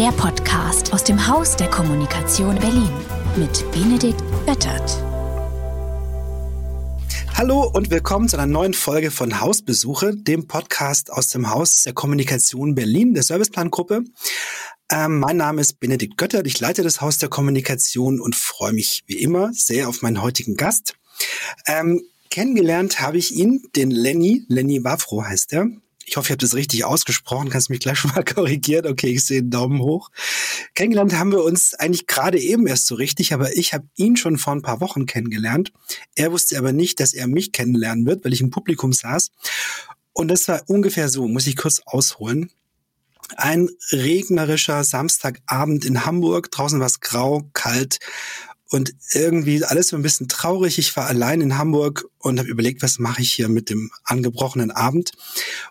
Der Podcast aus dem Haus der Kommunikation Berlin mit Benedikt Böttert. Hallo und willkommen zu einer neuen Folge von Hausbesuche, dem Podcast aus dem Haus der Kommunikation Berlin, der Serviceplangruppe. Ähm, mein Name ist Benedikt Göttert, ich leite das Haus der Kommunikation und freue mich wie immer sehr auf meinen heutigen Gast. Ähm, kennengelernt habe ich ihn, den Lenny, Lenny Wafro heißt er. Ich hoffe, ich habe das richtig ausgesprochen. Kannst mich gleich schon mal korrigieren. Okay, ich sehe einen Daumen hoch. Kennengelernt haben wir uns eigentlich gerade eben erst so richtig, aber ich habe ihn schon vor ein paar Wochen kennengelernt. Er wusste aber nicht, dass er mich kennenlernen wird, weil ich im Publikum saß. Und das war ungefähr so, muss ich kurz ausholen. Ein regnerischer Samstagabend in Hamburg. Draußen war es grau, kalt und irgendwie alles so ein bisschen traurig. Ich war allein in Hamburg und habe überlegt, was mache ich hier mit dem angebrochenen Abend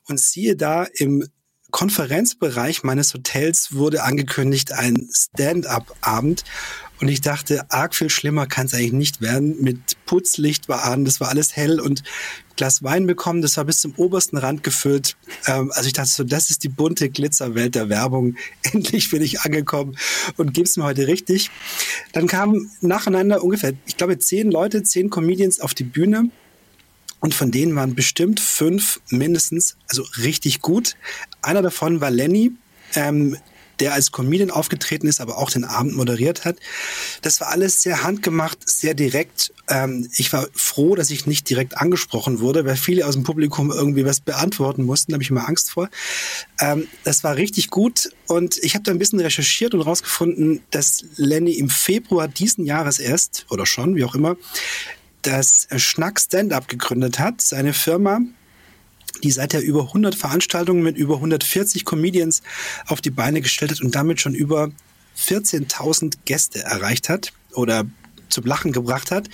und siehe da im Konferenzbereich meines Hotels wurde angekündigt ein Stand-up-Abend und ich dachte, arg viel schlimmer kann es eigentlich nicht werden. Mit Putzlicht war an, das war alles hell und Glas Wein bekommen, das war bis zum obersten Rand gefüllt. Ähm, also ich dachte so, das ist die bunte Glitzerwelt der Werbung. Endlich bin ich angekommen und gib's mir heute richtig. Dann kamen nacheinander ungefähr, ich glaube, zehn Leute, zehn Comedians auf die Bühne. Und von denen waren bestimmt fünf mindestens, also richtig gut. Einer davon war Lenny, ähm, der als Comedian aufgetreten ist, aber auch den Abend moderiert hat. Das war alles sehr handgemacht, sehr direkt. Ähm, ich war froh, dass ich nicht direkt angesprochen wurde, weil viele aus dem Publikum irgendwie was beantworten mussten. Da habe ich immer Angst vor. Ähm, das war richtig gut und ich habe da ein bisschen recherchiert und rausgefunden, dass Lenny im Februar diesen Jahres erst, oder schon, wie auch immer, das Schnack Stand-Up gegründet hat, seine Firma, die seither über 100 Veranstaltungen mit über 140 Comedians auf die Beine gestellt hat und damit schon über 14.000 Gäste erreicht hat oder zum Lachen gebracht hat.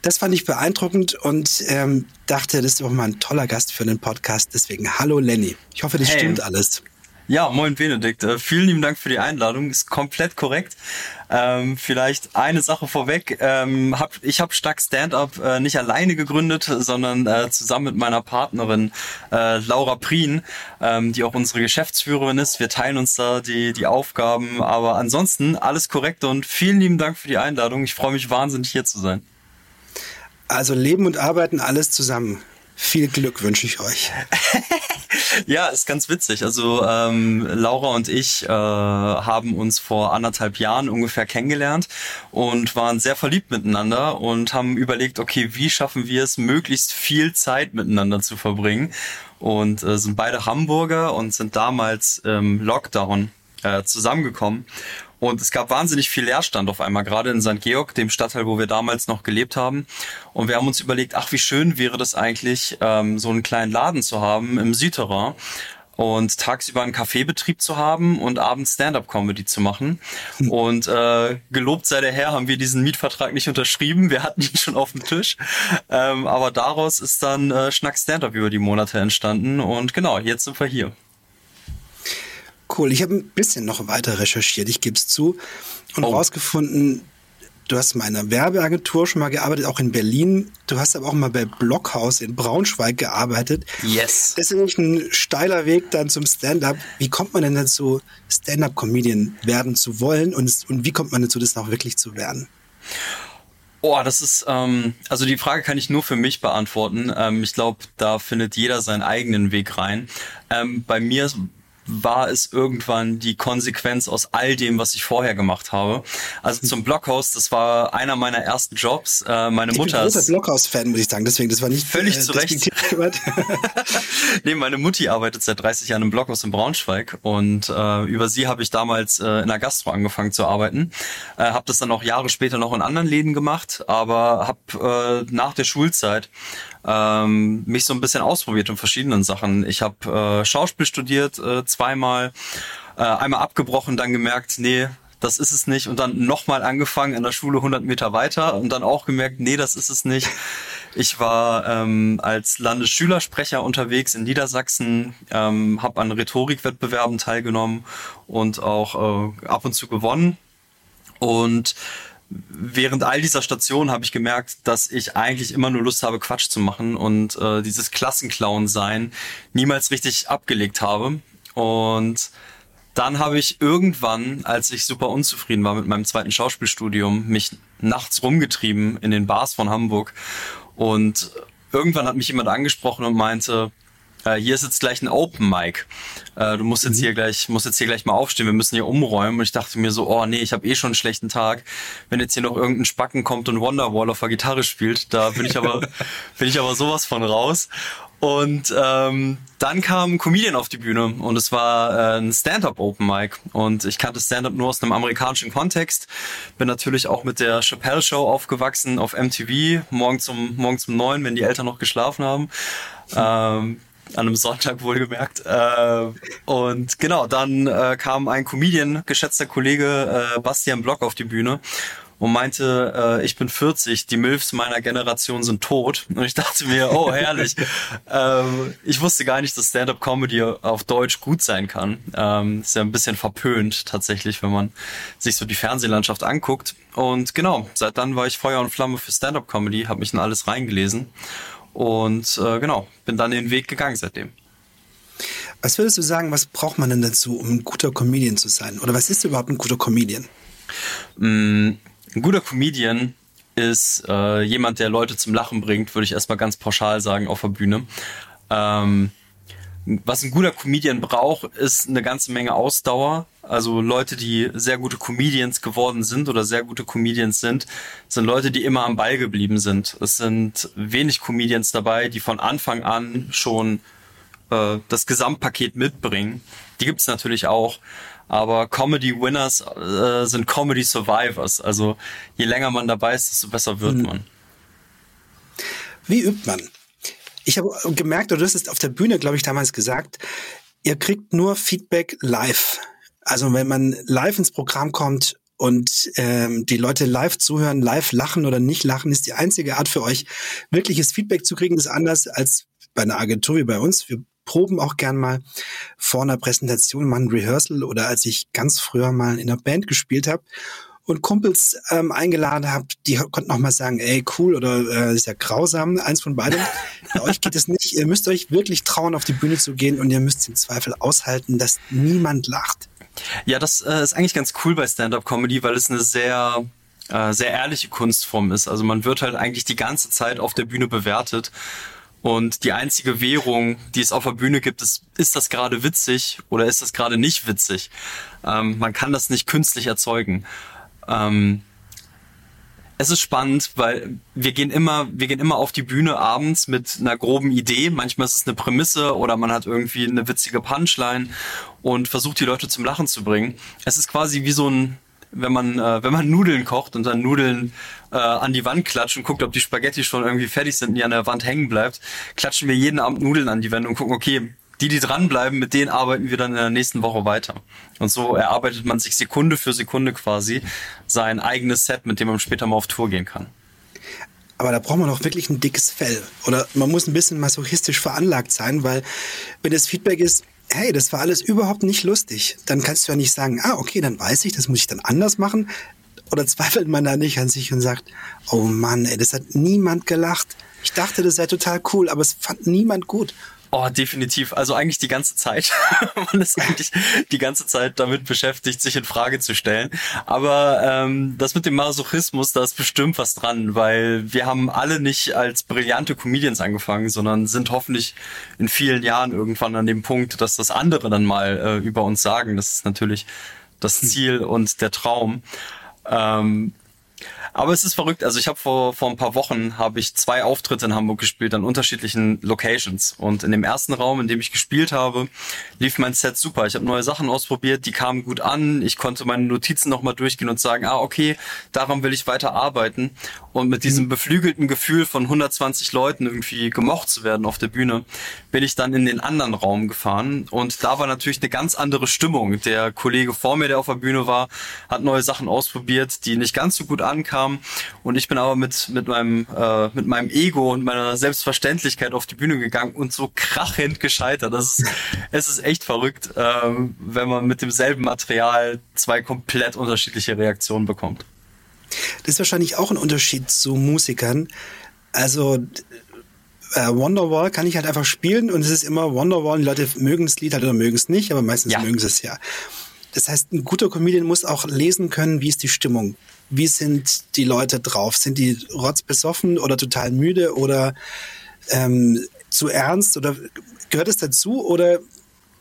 Das fand ich beeindruckend und ähm, dachte, das ist auch mal ein toller Gast für einen Podcast. Deswegen hallo Lenny. Ich hoffe, das hey. stimmt alles. Ja, moin Benedikt. Äh, vielen lieben Dank für die Einladung. Ist komplett korrekt. Ähm, vielleicht eine Sache vorweg. Ähm, hab, ich habe Stark Stand-Up äh, nicht alleine gegründet, sondern äh, zusammen mit meiner Partnerin äh, Laura Prien, ähm, die auch unsere Geschäftsführerin ist. Wir teilen uns da die, die Aufgaben. Aber ansonsten alles korrekt und vielen lieben Dank für die Einladung. Ich freue mich wahnsinnig hier zu sein. Also Leben und Arbeiten alles zusammen. Viel Glück wünsche ich euch. ja, ist ganz witzig. Also ähm, Laura und ich äh, haben uns vor anderthalb Jahren ungefähr kennengelernt und waren sehr verliebt miteinander und haben überlegt, okay, wie schaffen wir es, möglichst viel Zeit miteinander zu verbringen. Und äh, sind beide Hamburger und sind damals im Lockdown äh, zusammengekommen und es gab wahnsinnig viel Leerstand auf einmal, gerade in St. Georg, dem Stadtteil, wo wir damals noch gelebt haben. Und wir haben uns überlegt, ach, wie schön wäre das eigentlich, ähm, so einen kleinen Laden zu haben im Südterrain und tagsüber einen Kaffeebetrieb zu haben und abends Stand-up-Comedy zu machen. Hm. Und äh, gelobt sei der Herr, haben wir diesen Mietvertrag nicht unterschrieben. Wir hatten ihn schon auf dem Tisch. Ähm, aber daraus ist dann äh, Schnack Stand-up über die Monate entstanden. Und genau, jetzt sind wir hier. Cool. Ich habe ein bisschen noch weiter recherchiert, ich gebe es zu, und oh. rausgefunden, du hast mal in einer Werbeagentur schon mal gearbeitet, auch in Berlin. Du hast aber auch mal bei Blockhaus in Braunschweig gearbeitet. Yes. Das ist nämlich ein steiler Weg dann zum Stand-up. Wie kommt man denn dazu, Stand-up-Comedian werden zu wollen und, und wie kommt man dazu, das auch wirklich zu werden? Oh, das ist, ähm, also die Frage kann ich nur für mich beantworten. Ähm, ich glaube, da findet jeder seinen eigenen Weg rein. Ähm, bei mir war es irgendwann die Konsequenz aus all dem, was ich vorher gemacht habe. Also zum Blockhaus, das war einer meiner ersten Jobs. Äh, meine ich Mutter bin großer Blockhaus-Fan, muss ich sagen. Deswegen, das war nicht völlig äh, zu Recht. nee, meine Mutti arbeitet seit 30 Jahren im Blockhaus in Braunschweig und äh, über sie habe ich damals äh, in der Gastro angefangen zu arbeiten. Äh, habe das dann auch Jahre später noch in anderen Läden gemacht, aber habe äh, nach der Schulzeit ähm, mich so ein bisschen ausprobiert in verschiedenen Sachen. Ich habe äh, Schauspiel studiert äh, zweimal, äh, einmal abgebrochen, dann gemerkt, nee, das ist es nicht und dann nochmal angefangen in der Schule 100 Meter weiter und dann auch gemerkt, nee, das ist es nicht. Ich war ähm, als Landesschülersprecher unterwegs in Niedersachsen, ähm, habe an Rhetorikwettbewerben teilgenommen und auch äh, ab und zu gewonnen und während all dieser Stationen habe ich gemerkt, dass ich eigentlich immer nur Lust habe, Quatsch zu machen und äh, dieses Klassenclown sein niemals richtig abgelegt habe. Und dann habe ich irgendwann, als ich super unzufrieden war mit meinem zweiten Schauspielstudium, mich nachts rumgetrieben in den Bars von Hamburg. Und irgendwann hat mich jemand angesprochen und meinte, äh, hier ist jetzt gleich ein Open Mic. Äh, du musst jetzt mhm. hier gleich, musst jetzt hier gleich mal aufstehen. Wir müssen hier umräumen. Und ich dachte mir so, oh nee, ich habe eh schon einen schlechten Tag. Wenn jetzt hier noch irgendein Spacken kommt und Wonderwall auf der Gitarre spielt, da bin ich aber, bin ich aber sowas von raus. Und ähm, dann kam ein Comedian auf die Bühne und es war äh, ein Stand-up Open Mic und ich kannte Stand-up nur aus einem amerikanischen Kontext. Bin natürlich auch mit der Chappelle Show aufgewachsen auf MTV morgen zum morgen zum neun, wenn die Eltern noch geschlafen haben. Ähm, an einem Sonntag wohlgemerkt. Äh, und genau, dann äh, kam ein Comedian, geschätzter Kollege äh, Bastian Block auf die Bühne und meinte, äh, ich bin 40, die Milfs meiner Generation sind tot. Und ich dachte mir, oh herrlich. ähm, ich wusste gar nicht, dass Stand-up-Comedy auf Deutsch gut sein kann. Ähm, ist ja ein bisschen verpönt tatsächlich, wenn man sich so die Fernsehlandschaft anguckt. Und genau, seit dann war ich Feuer und Flamme für Stand-up-Comedy, habe mich in alles reingelesen. Und äh, genau, bin dann den Weg gegangen seitdem. Was würdest du sagen, was braucht man denn dazu, um ein guter Comedian zu sein? Oder was ist überhaupt ein guter Comedian? Mm, ein guter Comedian ist äh, jemand, der Leute zum Lachen bringt, würde ich erstmal ganz pauschal sagen, auf der Bühne. Ähm, was ein guter Comedian braucht, ist eine ganze Menge Ausdauer. Also Leute, die sehr gute Comedians geworden sind oder sehr gute Comedians sind, sind Leute, die immer am Ball geblieben sind. Es sind wenig Comedians dabei, die von Anfang an schon äh, das Gesamtpaket mitbringen. Die gibt's natürlich auch. Aber Comedy Winners äh, sind Comedy Survivors. Also je länger man dabei ist, desto besser wird mhm. man. Wie übt man? Ich habe gemerkt, oder du hast es auf der Bühne, glaube ich, damals gesagt, ihr kriegt nur Feedback live. Also wenn man live ins Programm kommt und ähm, die Leute live zuhören, live lachen oder nicht lachen, ist die einzige Art für euch, wirkliches Feedback zu kriegen, ist anders als bei einer Agentur wie bei uns. Wir proben auch gern mal vor einer Präsentation, mal ein Rehearsal oder als ich ganz früher mal in einer Band gespielt habe und Kumpels ähm, eingeladen habe, die konnten auch mal sagen, ey, cool oder äh, ist ja grausam, eins von beidem. Bei euch geht es nicht. Ihr müsst euch wirklich trauen, auf die Bühne zu gehen und ihr müsst im Zweifel aushalten, dass niemand lacht. Ja, das äh, ist eigentlich ganz cool bei Stand-up-Comedy, weil es eine sehr äh, sehr ehrliche Kunstform ist. Also man wird halt eigentlich die ganze Zeit auf der Bühne bewertet und die einzige Währung, die es auf der Bühne gibt, ist, ist das gerade witzig oder ist das gerade nicht witzig? Ähm, man kann das nicht künstlich erzeugen. Ähm, es ist spannend, weil wir gehen immer, wir gehen immer auf die Bühne abends mit einer groben Idee. Manchmal ist es eine Prämisse oder man hat irgendwie eine witzige Punchline und versucht die Leute zum Lachen zu bringen. Es ist quasi wie so ein, wenn man, äh, wenn man Nudeln kocht und dann Nudeln äh, an die Wand klatscht und guckt, ob die Spaghetti schon irgendwie fertig sind und die an der Wand hängen bleibt, klatschen wir jeden Abend Nudeln an die Wand und gucken, okay, die, die dranbleiben, mit denen arbeiten wir dann in der nächsten Woche weiter. Und so erarbeitet man sich Sekunde für Sekunde quasi sein eigenes Set, mit dem man später mal auf Tour gehen kann. Aber da braucht man auch wirklich ein dickes Fell. Oder man muss ein bisschen masochistisch veranlagt sein, weil wenn das Feedback ist, hey, das war alles überhaupt nicht lustig, dann kannst du ja nicht sagen, ah, okay, dann weiß ich, das muss ich dann anders machen. Oder zweifelt man da nicht an sich und sagt, oh Mann, ey, das hat niemand gelacht. Ich dachte, das sei total cool, aber es fand niemand gut. Oh, definitiv. Also eigentlich die ganze Zeit. Man ist eigentlich die ganze Zeit damit beschäftigt, sich in Frage zu stellen. Aber ähm, das mit dem Masochismus, da ist bestimmt was dran, weil wir haben alle nicht als brillante Comedians angefangen, sondern sind hoffentlich in vielen Jahren irgendwann an dem Punkt, dass das andere dann mal äh, über uns sagen. Das ist natürlich das hm. Ziel und der Traum. Ähm, aber es ist verrückt. Also ich habe vor, vor ein paar Wochen habe ich zwei Auftritte in Hamburg gespielt an unterschiedlichen Locations. Und in dem ersten Raum, in dem ich gespielt habe, lief mein Set super. Ich habe neue Sachen ausprobiert, die kamen gut an. Ich konnte meine Notizen nochmal durchgehen und sagen, ah, okay, daran will ich weiter arbeiten. Und mit diesem mhm. beflügelten Gefühl von 120 Leuten irgendwie gemocht zu werden auf der Bühne, bin ich dann in den anderen Raum gefahren. Und da war natürlich eine ganz andere Stimmung. Der Kollege vor mir, der auf der Bühne war, hat neue Sachen ausprobiert, die nicht ganz so gut ankamen kam. Und ich bin aber mit, mit meinem, äh, mit meinem Ego und meiner Selbstverständlichkeit auf die Bühne gegangen und so krachend gescheitert. Das ist, es ist echt verrückt, ähm, wenn man mit demselben Material zwei komplett unterschiedliche Reaktionen bekommt. Das ist wahrscheinlich auch ein Unterschied zu Musikern. Also äh, Wonderwall kann ich halt einfach spielen und es ist immer Wonderwall. Die Leute mögen das Lied halt oder mögen es nicht, aber meistens ja. mögen sie es ja. das heißt, ein guter Comedian muss auch lesen können, wie ist die Stimmung. Wie sind die Leute drauf? Sind die rotzbesoffen oder total müde oder ähm, zu ernst? Oder gehört es dazu? Oder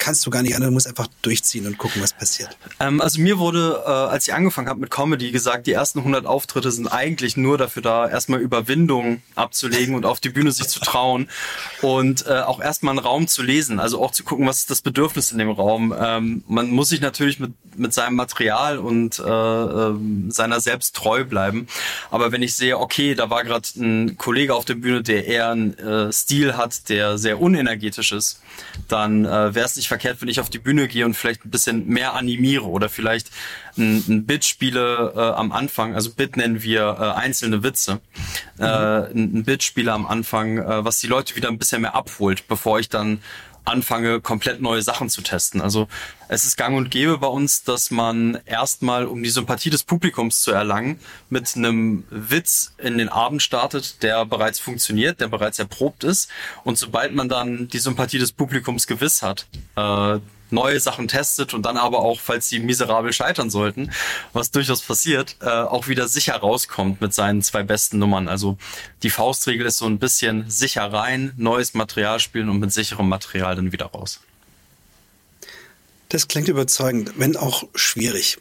kannst du gar nicht anders, du musst einfach durchziehen und gucken, was passiert. Ähm, also mir wurde, äh, als ich angefangen habe mit Comedy, gesagt, die ersten 100 Auftritte sind eigentlich nur dafür da, erstmal Überwindung abzulegen und auf die Bühne sich zu trauen und äh, auch erstmal einen Raum zu lesen, also auch zu gucken, was ist das Bedürfnis in dem Raum. Ähm, man muss sich natürlich mit, mit seinem Material und äh, äh, seiner selbst treu bleiben, aber wenn ich sehe, okay, da war gerade ein Kollege auf der Bühne, der eher einen äh, Stil hat, der sehr unenergetisch ist, dann äh, wäre es nicht verkehrt, wenn ich auf die Bühne gehe und vielleicht ein bisschen mehr animiere oder vielleicht ein, ein Bit spiele äh, am Anfang. Also Bit nennen wir äh, einzelne Witze. Mhm. Äh, ein, ein Bit spiele am Anfang, äh, was die Leute wieder ein bisschen mehr abholt, bevor ich dann anfange, komplett neue Sachen zu testen. Also es ist gang und gäbe bei uns, dass man erstmal, um die Sympathie des Publikums zu erlangen, mit einem Witz in den Abend startet, der bereits funktioniert, der bereits erprobt ist. Und sobald man dann die Sympathie des Publikums gewiss hat, äh, neue Sachen testet und dann aber auch, falls sie miserabel scheitern sollten, was durchaus passiert, äh, auch wieder sicher rauskommt mit seinen zwei besten Nummern. Also die Faustregel ist so ein bisschen sicher rein, neues Material spielen und mit sicherem Material dann wieder raus. Das klingt überzeugend, wenn auch schwierig.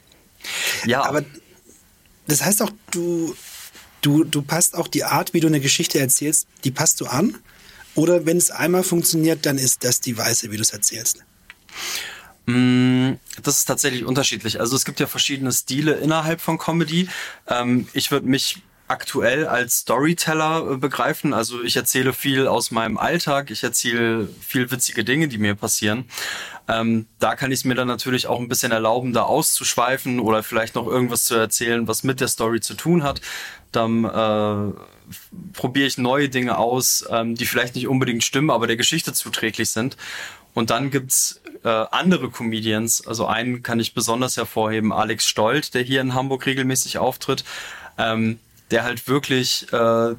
Ja. Aber das heißt auch, du, du, du passt auch die Art, wie du eine Geschichte erzählst, die passt du an? Oder wenn es einmal funktioniert, dann ist das die Weise, wie du es erzählst? Mm, das ist tatsächlich unterschiedlich. Also es gibt ja verschiedene Stile innerhalb von Comedy. Ähm, ich würde mich aktuell als Storyteller äh, begreifen. Also ich erzähle viel aus meinem Alltag, ich erzähle viel witzige Dinge, die mir passieren. Ähm, da kann ich es mir dann natürlich auch ein bisschen erlauben, da auszuschweifen oder vielleicht noch irgendwas zu erzählen, was mit der Story zu tun hat. Dann äh, probiere ich neue Dinge aus, ähm, die vielleicht nicht unbedingt stimmen, aber der Geschichte zuträglich sind. Und dann gibt's äh, andere Comedians, also einen kann ich besonders hervorheben, Alex Stolt, der hier in Hamburg regelmäßig auftritt, ähm, der halt wirklich äh,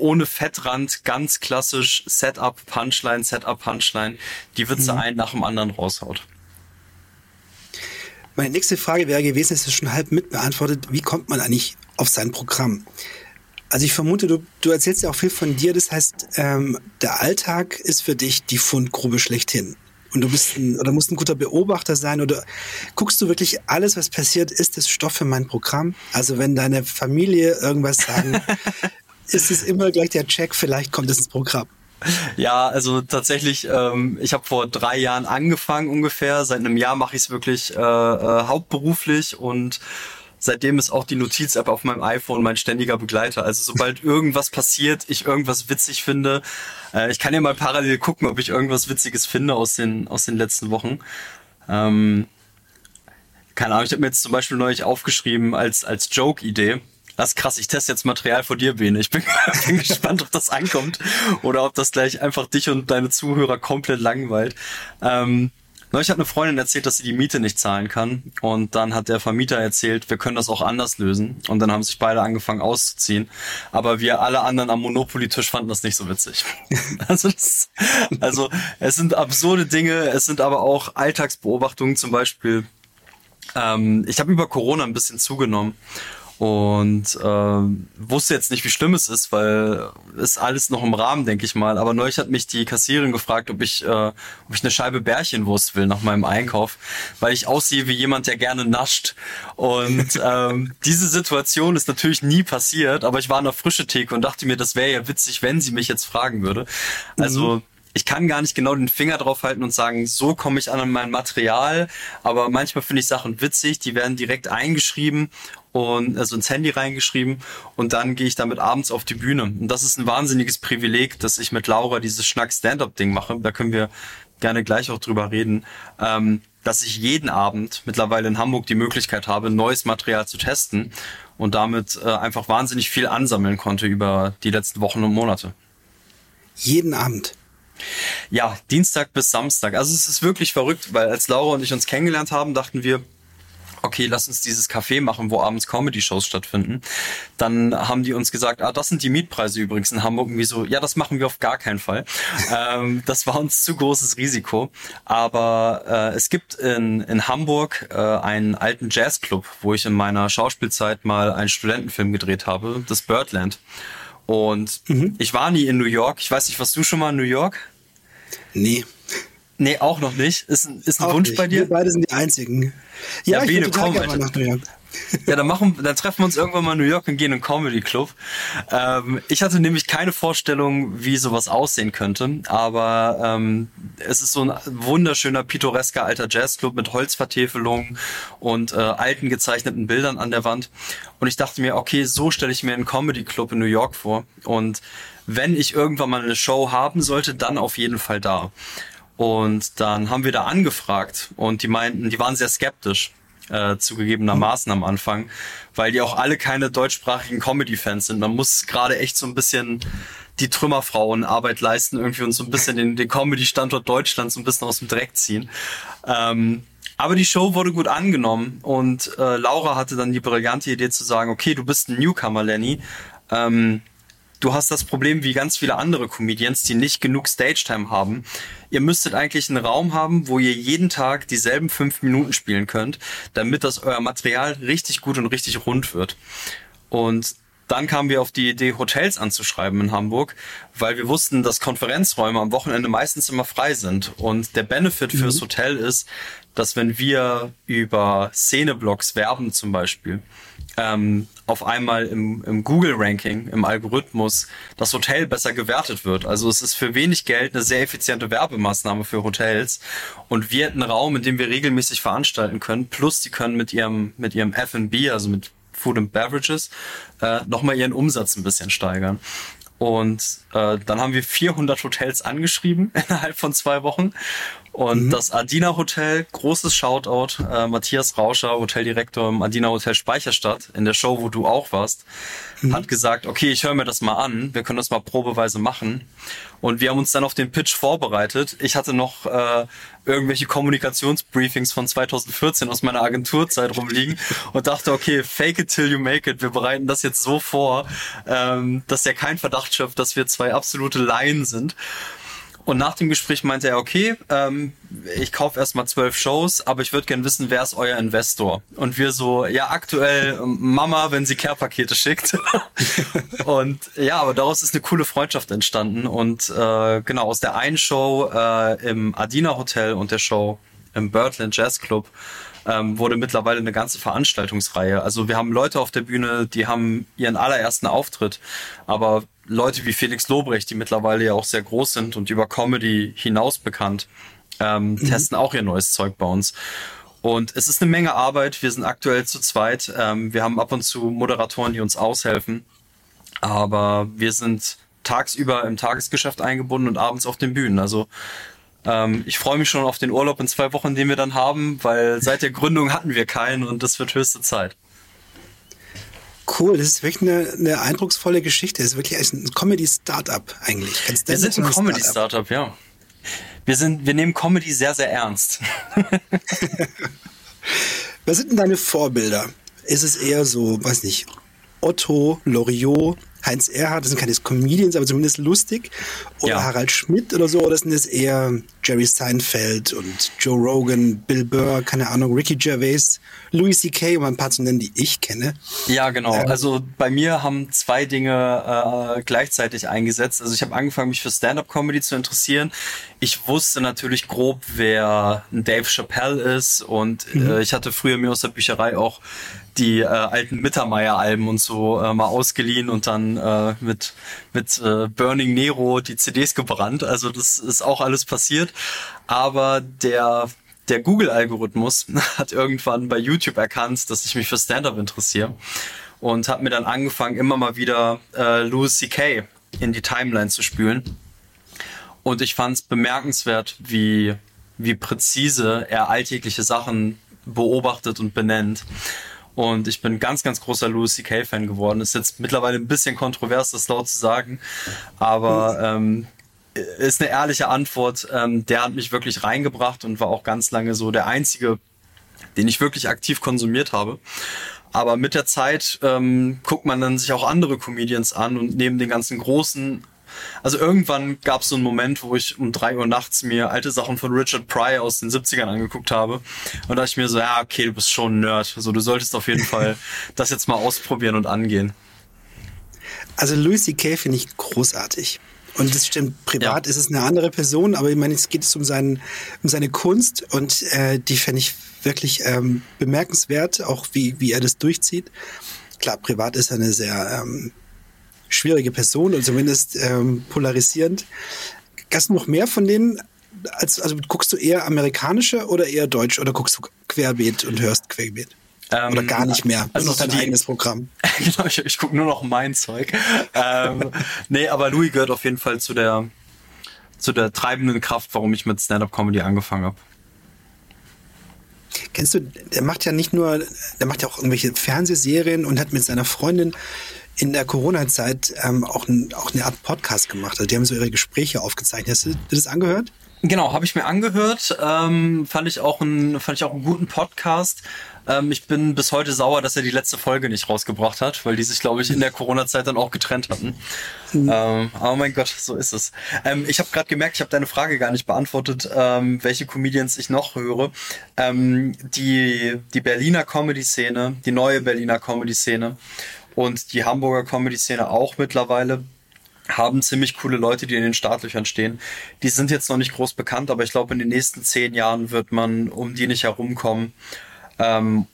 ohne Fettrand ganz klassisch Setup, Punchline, Setup, Punchline, die Witze mhm. einen nach dem anderen raushaut. Meine nächste Frage wäre gewesen, ist es schon halb mitbeantwortet, wie kommt man eigentlich auf sein Programm? Also ich vermute, du, du erzählst ja auch viel von dir. Das heißt, ähm, der Alltag ist für dich die Fundgrube schlechthin. Und du bist ein, oder musst ein guter Beobachter sein oder guckst du wirklich alles, was passiert, ist es Stoff für mein Programm? Also wenn deine Familie irgendwas sagen, ist es immer gleich der Check, vielleicht kommt es ins Programm. Ja, also tatsächlich, ähm, ich habe vor drei Jahren angefangen ungefähr. Seit einem Jahr mache ich es wirklich äh, äh, hauptberuflich und seitdem ist auch die Notiz-App auf meinem iPhone mein ständiger Begleiter. Also sobald irgendwas passiert, ich irgendwas witzig finde, äh, ich kann ja mal parallel gucken, ob ich irgendwas Witziges finde aus den, aus den letzten Wochen. Ähm, keine Ahnung, ich habe mir jetzt zum Beispiel neulich aufgeschrieben als, als Joke-Idee. Das ist krass, ich teste jetzt Material vor dir, Bene. Ich bin, bin gespannt, ob das ankommt oder ob das gleich einfach dich und deine Zuhörer komplett langweilt. Ähm, Neulich hat eine Freundin erzählt, dass sie die Miete nicht zahlen kann. Und dann hat der Vermieter erzählt, wir können das auch anders lösen. Und dann haben sich beide angefangen auszuziehen. Aber wir alle anderen am Monopoly-Tisch fanden das nicht so witzig. also, das, also es sind absurde Dinge, es sind aber auch Alltagsbeobachtungen zum Beispiel. Ähm, ich habe über Corona ein bisschen zugenommen und äh, wusste jetzt nicht, wie schlimm es ist, weil es alles noch im Rahmen, denke ich mal. Aber neulich hat mich die Kassiererin gefragt, ob ich, äh, ob ich eine Scheibe Bärchenwurst will nach meinem Einkauf, weil ich aussehe wie jemand, der gerne nascht. Und ähm, diese Situation ist natürlich nie passiert, aber ich war an der frische Theke und dachte mir, das wäre ja witzig, wenn sie mich jetzt fragen würde. Also mhm ich kann gar nicht genau den Finger drauf halten und sagen, so komme ich an mein Material. Aber manchmal finde ich Sachen witzig, die werden direkt eingeschrieben und also ins Handy reingeschrieben und dann gehe ich damit abends auf die Bühne. Und das ist ein wahnsinniges Privileg, dass ich mit Laura dieses Schnack-Stand-Up-Ding mache. Da können wir gerne gleich auch drüber reden. Ähm, dass ich jeden Abend mittlerweile in Hamburg die Möglichkeit habe, neues Material zu testen und damit äh, einfach wahnsinnig viel ansammeln konnte über die letzten Wochen und Monate. Jeden Abend. Ja, Dienstag bis Samstag. Also es ist wirklich verrückt, weil als Laura und ich uns kennengelernt haben, dachten wir, okay, lass uns dieses Café machen, wo abends Comedy-Shows stattfinden. Dann haben die uns gesagt, ah, das sind die Mietpreise übrigens in Hamburg. Irgendwie so, ja, das machen wir auf gar keinen Fall. ähm, das war uns zu großes Risiko. Aber äh, es gibt in, in Hamburg äh, einen alten Jazzclub, wo ich in meiner Schauspielzeit mal einen Studentenfilm gedreht habe, das Birdland. Und mhm. ich war nie in New York. Ich weiß nicht, warst du schon mal in New York? Nee. Nee, auch noch nicht. Ist, ist ein auch Wunsch nicht. bei dir? Wir beide sind die einzigen. Ja, ja Bene, komm, nach New York. Ja, dann machen, dann treffen wir uns irgendwann mal in New York und gehen in einen Comedy Club. Ähm, ich hatte nämlich keine Vorstellung, wie sowas aussehen könnte, aber ähm, es ist so ein wunderschöner pittoresker alter Jazzclub mit Holzvertäfelungen und äh, alten gezeichneten Bildern an der Wand. Und ich dachte mir, okay, so stelle ich mir einen Comedy Club in New York vor. Und wenn ich irgendwann mal eine Show haben sollte, dann auf jeden Fall da. Und dann haben wir da angefragt und die meinten, die waren sehr skeptisch äh, zugegebenermaßen am Anfang, weil die auch alle keine deutschsprachigen Comedy-Fans sind. Man muss gerade echt so ein bisschen die Trümmerfrauen Arbeit leisten irgendwie und so ein bisschen den, den Comedy-Standort Deutschland so ein bisschen aus dem Dreck ziehen. Ähm, aber die Show wurde gut angenommen und äh, Laura hatte dann die brillante Idee zu sagen, okay, du bist ein Newcomer, Lenny. Ähm, du hast das Problem wie ganz viele andere Comedians, die nicht genug Stage-Time haben. Ihr müsstet eigentlich einen Raum haben, wo ihr jeden Tag dieselben fünf Minuten spielen könnt, damit das euer Material richtig gut und richtig rund wird. Und dann kamen wir auf die Idee, Hotels anzuschreiben in Hamburg, weil wir wussten, dass Konferenzräume am Wochenende meistens immer frei sind. Und der Benefit mhm. fürs Hotel ist, dass wenn wir über Szeneblocks werben zum Beispiel, ähm, auf einmal im, im Google-Ranking, im Algorithmus, das Hotel besser gewertet wird. Also es ist für wenig Geld eine sehr effiziente Werbemaßnahme für Hotels. Und wir hätten einen Raum, in dem wir regelmäßig veranstalten können. Plus, die können mit ihrem, mit ihrem F&B, also mit Food and Beverages, äh, nochmal ihren Umsatz ein bisschen steigern. Und äh, dann haben wir 400 Hotels angeschrieben innerhalb von zwei Wochen und mhm. das Adina Hotel, großes Shoutout, äh, Matthias Rauscher, Hoteldirektor im Adina Hotel Speicherstadt, in der Show, wo du auch warst, mhm. hat gesagt, okay, ich höre mir das mal an, wir können das mal probeweise machen. Und wir haben uns dann auf den Pitch vorbereitet. Ich hatte noch äh, irgendwelche Kommunikationsbriefings von 2014 aus meiner Agenturzeit rumliegen und dachte, okay, fake it till you make it. Wir bereiten das jetzt so vor, ähm, dass er kein Verdacht schöpft, dass wir zwei absolute Laien sind. Und nach dem Gespräch meinte er, okay, ähm, ich kaufe erstmal zwölf Shows, aber ich würde gern wissen, wer ist euer Investor? Und wir so, ja, aktuell ähm, Mama, wenn sie Care-Pakete schickt. und ja, aber daraus ist eine coole Freundschaft entstanden. Und äh, genau, aus der einen Show äh, im Adina Hotel und der Show im Birdland Jazz Club ähm, wurde mittlerweile eine ganze Veranstaltungsreihe. Also wir haben Leute auf der Bühne, die haben ihren allerersten Auftritt, aber Leute wie Felix Lobrecht, die mittlerweile ja auch sehr groß sind und über Comedy hinaus bekannt, ähm, mhm. testen auch ihr neues Zeug bei uns. Und es ist eine Menge Arbeit. Wir sind aktuell zu zweit. Ähm, wir haben ab und zu Moderatoren, die uns aushelfen. Aber wir sind tagsüber im Tagesgeschäft eingebunden und abends auf den Bühnen. Also ähm, ich freue mich schon auf den Urlaub in zwei Wochen, den wir dann haben, weil seit der Gründung hatten wir keinen und das wird höchste Zeit. Cool, das ist wirklich eine, eine eindrucksvolle Geschichte. Das ist wirklich ein Comedy-Startup eigentlich. wir sind ein Comedy-Startup, ja. Wir, sind, wir nehmen Comedy sehr, sehr ernst. Was sind denn deine Vorbilder? Ist es eher so, weiß nicht, Otto, Loriot, Heinz Erhardt, das sind keine Comedians, aber zumindest lustig. Oder ja. Harald Schmidt oder so, oder sind es eher Jerry Seinfeld und Joe Rogan, Bill Burr, keine Ahnung, Ricky Gervais, Louis C.K., um ein paar zu nennen, die ich kenne. Ja, genau. Ähm, also bei mir haben zwei Dinge äh, gleichzeitig eingesetzt. Also ich habe angefangen, mich für Stand-up-Comedy zu interessieren. Ich wusste natürlich grob, wer Dave Chappelle ist und mhm. äh, ich hatte früher mir aus der Bücherei auch die äh, alten Mittermeier-Alben und so äh, mal ausgeliehen und dann äh, mit, mit äh, Burning Nero die CDs gebrannt. Also das ist auch alles passiert. Aber der, der Google-Algorithmus hat irgendwann bei YouTube erkannt, dass ich mich für Stand-up interessiere und hat mir dann angefangen, immer mal wieder äh, Louis C.K. in die Timeline zu spülen. Und ich fand es bemerkenswert, wie, wie präzise er alltägliche Sachen beobachtet und benennt. Und ich bin ganz, ganz großer Louis C.K.-Fan geworden. Ist jetzt mittlerweile ein bisschen kontrovers, das laut zu sagen. Aber ähm, ist eine ehrliche Antwort. Ähm, der hat mich wirklich reingebracht und war auch ganz lange so der einzige den ich wirklich aktiv konsumiert habe. Aber mit der Zeit ähm, guckt man dann sich auch andere Comedians an und neben den ganzen großen also irgendwann gab es so einen Moment, wo ich um drei Uhr nachts mir alte Sachen von Richard Pryor aus den 70ern angeguckt habe. Und da ich mir so, ja, okay, du bist schon ein Nerd. So, also du solltest auf jeden Fall das jetzt mal ausprobieren und angehen. Also Louis C.K. finde ich großartig. Und es stimmt, privat ja. ist es eine andere Person, aber ich meine, es geht es um, seinen, um seine Kunst und äh, die fände ich wirklich ähm, bemerkenswert, auch wie, wie er das durchzieht. Klar, privat ist er eine sehr ähm, schwierige Person und zumindest ähm, polarisierend. Hast du noch mehr von denen? Als, also guckst du eher amerikanische oder eher deutsch oder guckst du querbeet und hörst querbeet? Ähm, Oder gar nicht mehr. Also noch dein die, eigenes Programm. genau, ich, ich gucke nur noch mein Zeug. ähm, nee, aber Louis gehört auf jeden Fall zu der zu der treibenden Kraft, warum ich mit Stand-up-Comedy angefangen habe. Kennst du, der macht ja nicht nur, der macht ja auch irgendwelche Fernsehserien und hat mit seiner Freundin in der Corona-Zeit ähm, auch, ein, auch eine Art Podcast gemacht. Also die haben so ihre Gespräche aufgezeichnet. Hast du das angehört? Genau, habe ich mir angehört. Ähm, fand ich auch einen, fand ich auch einen guten Podcast. Ähm, ich bin bis heute sauer, dass er die letzte Folge nicht rausgebracht hat, weil die sich, glaube ich, in der Corona-Zeit dann auch getrennt hatten. Mhm. Ähm, aber mein Gott, so ist es. Ähm, ich habe gerade gemerkt, ich habe deine Frage gar nicht beantwortet, ähm, welche Comedians ich noch höre. Ähm, die, die Berliner Comedy-Szene, die neue Berliner Comedy-Szene und die Hamburger Comedy-Szene auch mittlerweile haben ziemlich coole Leute, die in den Startlöchern stehen. Die sind jetzt noch nicht groß bekannt, aber ich glaube, in den nächsten zehn Jahren wird man um die nicht herumkommen. Ähm,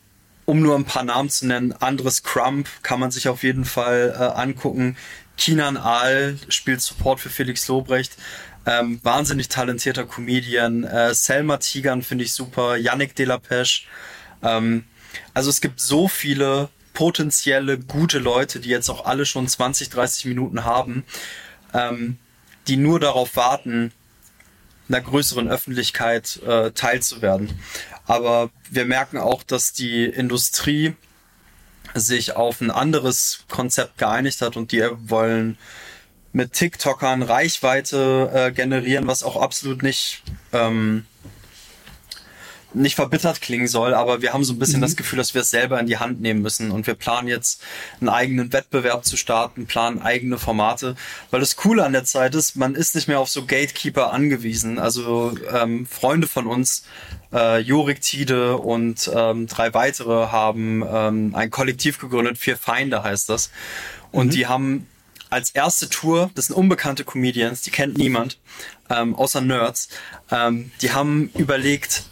um nur ein paar Namen zu nennen, Andres Crump kann man sich auf jeden Fall äh, angucken. Kinan Aal spielt Support für Felix Lobrecht. Ähm, wahnsinnig talentierter Comedian. Äh, Selma Tigern finde ich super. Yannick Delapeche. Ähm, also es gibt so viele potenzielle gute Leute, die jetzt auch alle schon 20, 30 Minuten haben, ähm, die nur darauf warten, einer größeren Öffentlichkeit äh, teilzuwerden. Aber wir merken auch, dass die Industrie sich auf ein anderes Konzept geeinigt hat und die wollen mit TikTokern Reichweite äh, generieren, was auch absolut nicht ähm, nicht verbittert klingen soll, aber wir haben so ein bisschen mhm. das Gefühl, dass wir es selber in die Hand nehmen müssen und wir planen jetzt einen eigenen Wettbewerb zu starten, planen eigene Formate, weil das Coole an der Zeit ist, man ist nicht mehr auf so Gatekeeper angewiesen. Also ähm, Freunde von uns, äh, Jorik Tide und ähm, drei weitere haben ähm, ein Kollektiv gegründet, Vier Feinde heißt das. Und mhm. die haben als erste Tour, das sind unbekannte Comedians, die kennt niemand, ähm, außer Nerds, ähm, die haben überlegt,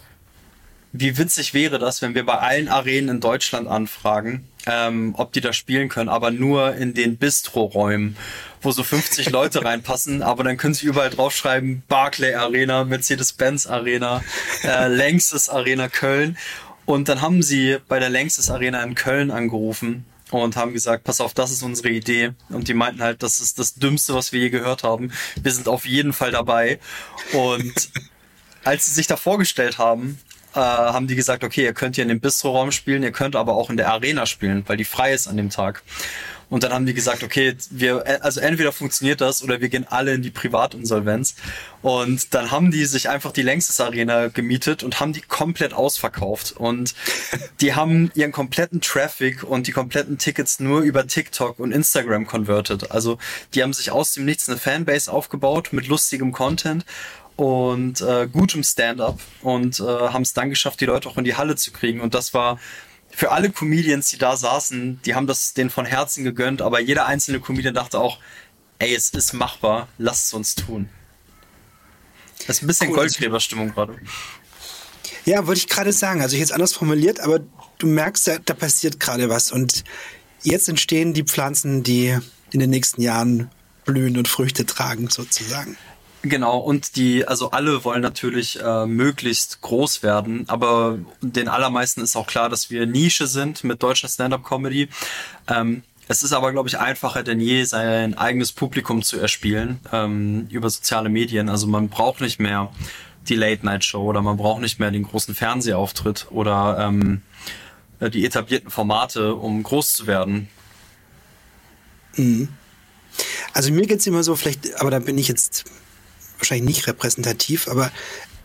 wie witzig wäre das, wenn wir bei allen Arenen in Deutschland anfragen, ähm, ob die da spielen können, aber nur in den Bistro-Räumen, wo so 50 Leute reinpassen, aber dann können sie überall draufschreiben, Barclay Arena, Mercedes-Benz Arena, äh, Längstes Arena Köln. Und dann haben sie bei der Längstes Arena in Köln angerufen und haben gesagt, pass auf, das ist unsere Idee. Und die meinten halt, das ist das Dümmste, was wir je gehört haben. Wir sind auf jeden Fall dabei. Und als sie sich da vorgestellt haben, äh, haben die gesagt, okay, ihr könnt hier in dem Bistro-Raum spielen, ihr könnt aber auch in der Arena spielen, weil die frei ist an dem Tag. Und dann haben die gesagt, okay, wir, also entweder funktioniert das oder wir gehen alle in die Privatinsolvenz. Und dann haben die sich einfach die Längstes Arena gemietet und haben die komplett ausverkauft. Und die haben ihren kompletten Traffic und die kompletten Tickets nur über TikTok und Instagram converted. Also die haben sich aus dem Nichts eine Fanbase aufgebaut mit lustigem Content und äh, gutem Stand-up und äh, haben es dann geschafft, die Leute auch in die Halle zu kriegen. Und das war für alle Comedians, die da saßen, die haben das denen von Herzen gegönnt, aber jeder einzelne Comedian dachte auch, ey, es ist machbar, lasst es uns tun. Das ist ein bisschen cool. Goldgräberstimmung gerade. Ja, wollte ich gerade sagen. Also ich jetzt anders formuliert, aber du merkst, da, da passiert gerade was. Und jetzt entstehen die Pflanzen, die in den nächsten Jahren blühen und Früchte tragen, sozusagen. Genau, und die, also alle wollen natürlich äh, möglichst groß werden, aber den allermeisten ist auch klar, dass wir Nische sind mit deutscher Stand-up-Comedy. Ähm, es ist aber, glaube ich, einfacher denn je, sein eigenes Publikum zu erspielen ähm, über soziale Medien. Also man braucht nicht mehr die Late-Night-Show oder man braucht nicht mehr den großen Fernsehauftritt oder ähm, äh, die etablierten Formate, um groß zu werden. Mhm. Also mir geht's immer so, vielleicht, aber da bin ich jetzt wahrscheinlich nicht repräsentativ, aber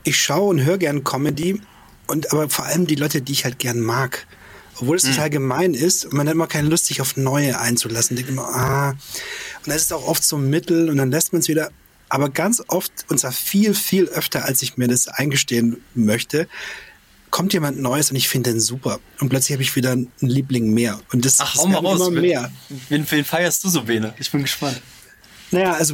ich schaue und höre gern Comedy und aber vor allem die Leute, die ich halt gern mag. Obwohl es mhm. total gemein ist und man hat immer keine Lust, sich auf neue einzulassen. Denkt immer, ah. Und das ist auch oft so ein Mittel und dann lässt man es wieder. Aber ganz oft, und zwar viel, viel öfter, als ich mir das eingestehen möchte, kommt jemand Neues und ich finde den super. Und plötzlich habe ich wieder einen Liebling mehr. Und das Ach, hau mal raus. immer mehr. Wen, wen feierst du so, Bene? Ich bin gespannt. Naja, also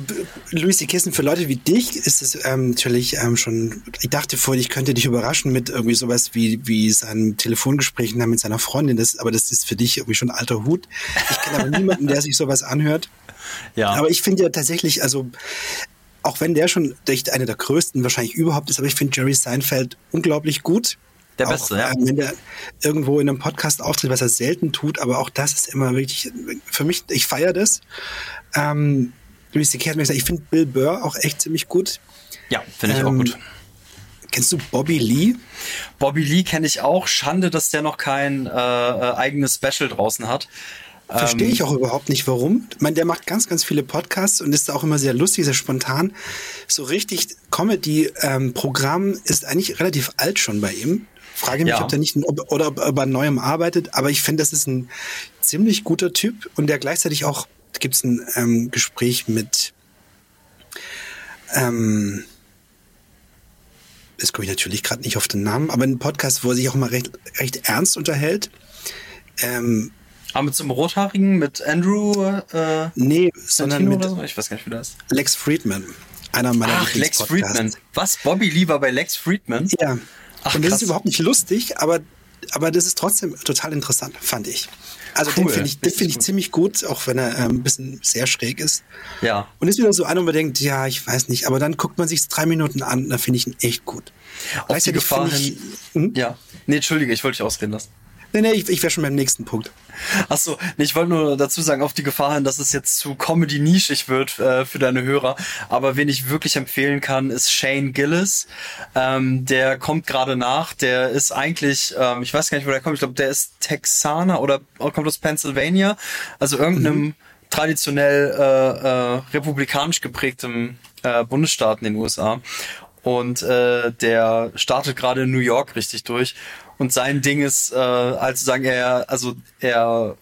Louis C. Kissen, für Leute wie dich ist es ähm, natürlich ähm, schon, ich dachte vorhin, ich könnte dich überraschen mit irgendwie sowas wie, wie seinem Telefongespräch mit seiner Freundin, das, aber das ist für dich irgendwie schon alter Hut. Ich kenne aber niemanden, der sich sowas anhört. Ja. Aber ich finde ja tatsächlich, also auch wenn der schon echt einer der größten wahrscheinlich überhaupt ist, aber ich finde Jerry Seinfeld unglaublich gut. Der auch, Beste, ja. Ähm, wenn der irgendwo in einem Podcast auftritt, was er selten tut, aber auch das ist immer wirklich, für mich, ich feiere das. Ähm, Louis C.K. hat mir gesagt, ich finde Bill Burr auch echt ziemlich gut. Ja, finde ich ähm, auch gut. Kennst du Bobby Lee? Bobby Lee kenne ich auch. Schande, dass der noch kein äh, äh eigenes Special draußen hat. Verstehe ähm, ich auch überhaupt nicht, warum. Ich meine, der macht ganz, ganz viele Podcasts und ist auch immer sehr lustig, sehr spontan. So richtig Comedy-Programm ähm, ist eigentlich relativ alt schon bei ihm. Frage mich, ja. ob der nicht ob, oder ob er bei neuem arbeitet, aber ich finde, das ist ein ziemlich guter Typ und der gleichzeitig auch gibt es ein ähm, Gespräch mit ähm, jetzt komme ich natürlich gerade nicht auf den Namen, aber ein Podcast, wo er sich auch mal recht, recht ernst unterhält. Ähm, aber mit so einem Rothaarigen, mit Andrew äh, Nee, sondern mit so? Ich weiß gar nicht, wie das ist. Lex Friedman. Einer meiner Ach, Lex Friedman. Was? Bobby Lee war bei Lex Friedman? Ja. Ach, Und das krass. ist überhaupt nicht lustig, aber, aber das ist trotzdem total interessant, fand ich. Also cool. den finde ich, den find ich ziemlich gut, auch wenn er ähm, ein bisschen sehr schräg ist. Ja. Und ist wieder so einer, wo man denkt, ja, ich weiß nicht, aber dann guckt man sich drei Minuten an, da finde ich ihn echt gut. Auf die Gefahr hin, hm? Ja. Nee, entschuldige, ich wollte dich ausreden lassen. Nee, nee, ich, ich wäre schon beim nächsten Punkt. Achso, nee, ich wollte nur dazu sagen, auf die Gefahr hin, dass es jetzt zu Comedy-nischig wird äh, für deine Hörer. Aber wen ich wirklich empfehlen kann, ist Shane Gillis. Ähm, der kommt gerade nach. Der ist eigentlich, ähm, ich weiß gar nicht, wo der kommt. Ich glaube, der ist Texaner oder kommt aus Pennsylvania. Also irgendeinem mhm. traditionell äh, äh, republikanisch geprägtem äh, Bundesstaat in den USA. Und äh, der startet gerade in New York richtig durch. Und sein Ding ist, äh, also sagen er, also er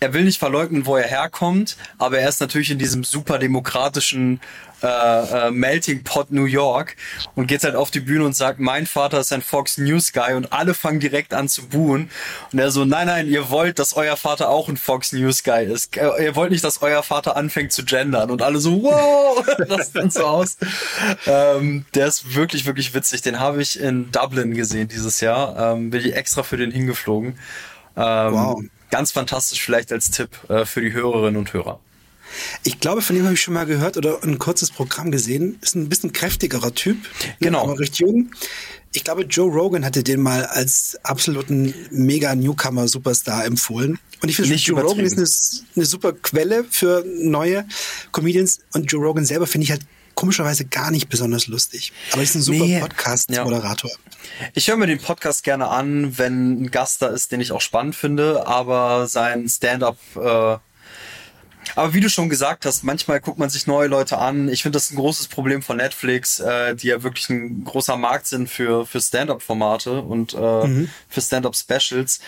er will nicht verleugnen, wo er herkommt, aber er ist natürlich in diesem super demokratischen äh, äh, Melting Pot New York und geht halt auf die Bühne und sagt, mein Vater ist ein Fox News Guy und alle fangen direkt an zu buhen. Und er so, nein, nein, ihr wollt, dass euer Vater auch ein Fox News Guy ist. Äh, ihr wollt nicht, dass euer Vater anfängt zu gendern und alle so, wow, das sieht so aus. Ähm, der ist wirklich, wirklich witzig. Den habe ich in Dublin gesehen dieses Jahr. Ähm, bin ich extra für den hingeflogen. Ähm, wow ganz fantastisch vielleicht als Tipp äh, für die Hörerinnen und Hörer. Ich glaube, von dem habe ich schon mal gehört oder ein kurzes Programm gesehen. Ist ein bisschen kräftigerer Typ. Ne, genau. Aber recht jung. Ich glaube, Joe Rogan hatte den mal als absoluten mega Newcomer Superstar empfohlen. Und ich finde, Joe Rogan ist eine, eine super Quelle für neue Comedians. Und Joe Rogan selber finde ich halt komischerweise gar nicht besonders lustig. Aber ist ein super nee. Podcast-Moderator. Ja. Ich höre mir den Podcast gerne an, wenn ein Gast da ist, den ich auch spannend finde, aber sein Stand-up äh, aber wie du schon gesagt hast, manchmal guckt man sich neue Leute an. Ich finde das ein großes Problem von Netflix, äh, die ja wirklich ein großer Markt sind für, für Stand-up-Formate und äh, mhm. für Stand-up-Specials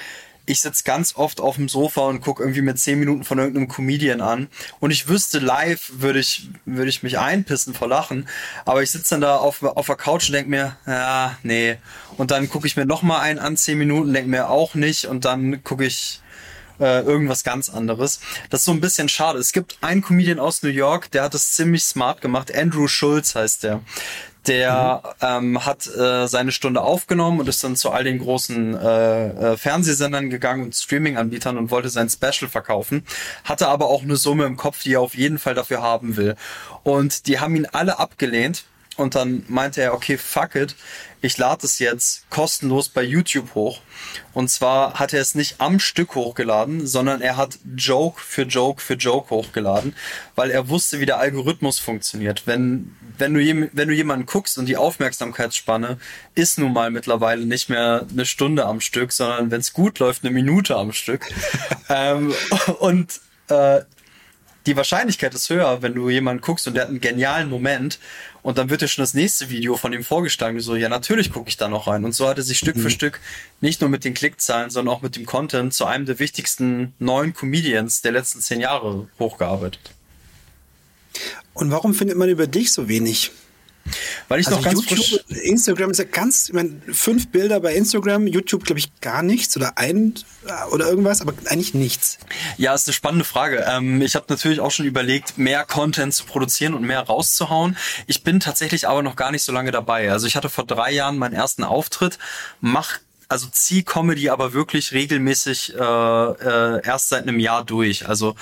ich sitze ganz oft auf dem Sofa und gucke irgendwie mit zehn Minuten von irgendeinem Comedian an. Und ich wüsste, live würde ich, würde ich mich einpissen vor Lachen. Aber ich sitze dann da auf, auf der Couch und denke mir, ja, nee. Und dann gucke ich mir nochmal einen an, zehn Minuten, denke mir auch nicht. Und dann gucke ich äh, irgendwas ganz anderes. Das ist so ein bisschen schade. Es gibt einen Comedian aus New York, der hat es ziemlich smart gemacht. Andrew Schulz heißt der. Der mhm. ähm, hat äh, seine Stunde aufgenommen und ist dann zu all den großen äh, äh, Fernsehsendern gegangen und Streaming-Anbietern und wollte sein Special verkaufen. Hatte aber auch eine Summe im Kopf, die er auf jeden Fall dafür haben will. Und die haben ihn alle abgelehnt. Und dann meinte er, okay, fuck it, ich lade es jetzt kostenlos bei YouTube hoch. Und zwar hat er es nicht am Stück hochgeladen, sondern er hat Joke für Joke für Joke hochgeladen, weil er wusste, wie der Algorithmus funktioniert. Wenn, wenn, du, wenn du jemanden guckst und die Aufmerksamkeitsspanne ist nun mal mittlerweile nicht mehr eine Stunde am Stück, sondern wenn es gut läuft, eine Minute am Stück. ähm, und äh, die Wahrscheinlichkeit ist höher, wenn du jemanden guckst und der hat einen genialen Moment und dann wird dir schon das nächste Video von ihm vorgeschlagen. So, ja, natürlich gucke ich da noch rein. Und so hat er sich Stück mhm. für Stück nicht nur mit den Klickzahlen, sondern auch mit dem Content zu einem der wichtigsten neuen Comedians der letzten zehn Jahre hochgearbeitet. Und warum findet man über dich so wenig? Weil ich also noch ganz YouTube, frisch Instagram ist ja ganz, ich meine, fünf Bilder bei Instagram, YouTube glaube ich gar nichts oder ein äh, oder irgendwas, aber eigentlich nichts. Ja, ist eine spannende Frage. Ähm, ich habe natürlich auch schon überlegt, mehr Content zu produzieren und mehr rauszuhauen. Ich bin tatsächlich aber noch gar nicht so lange dabei. Also ich hatte vor drei Jahren meinen ersten Auftritt, mach also zieh Comedy aber wirklich regelmäßig äh, äh, erst seit einem Jahr durch. Also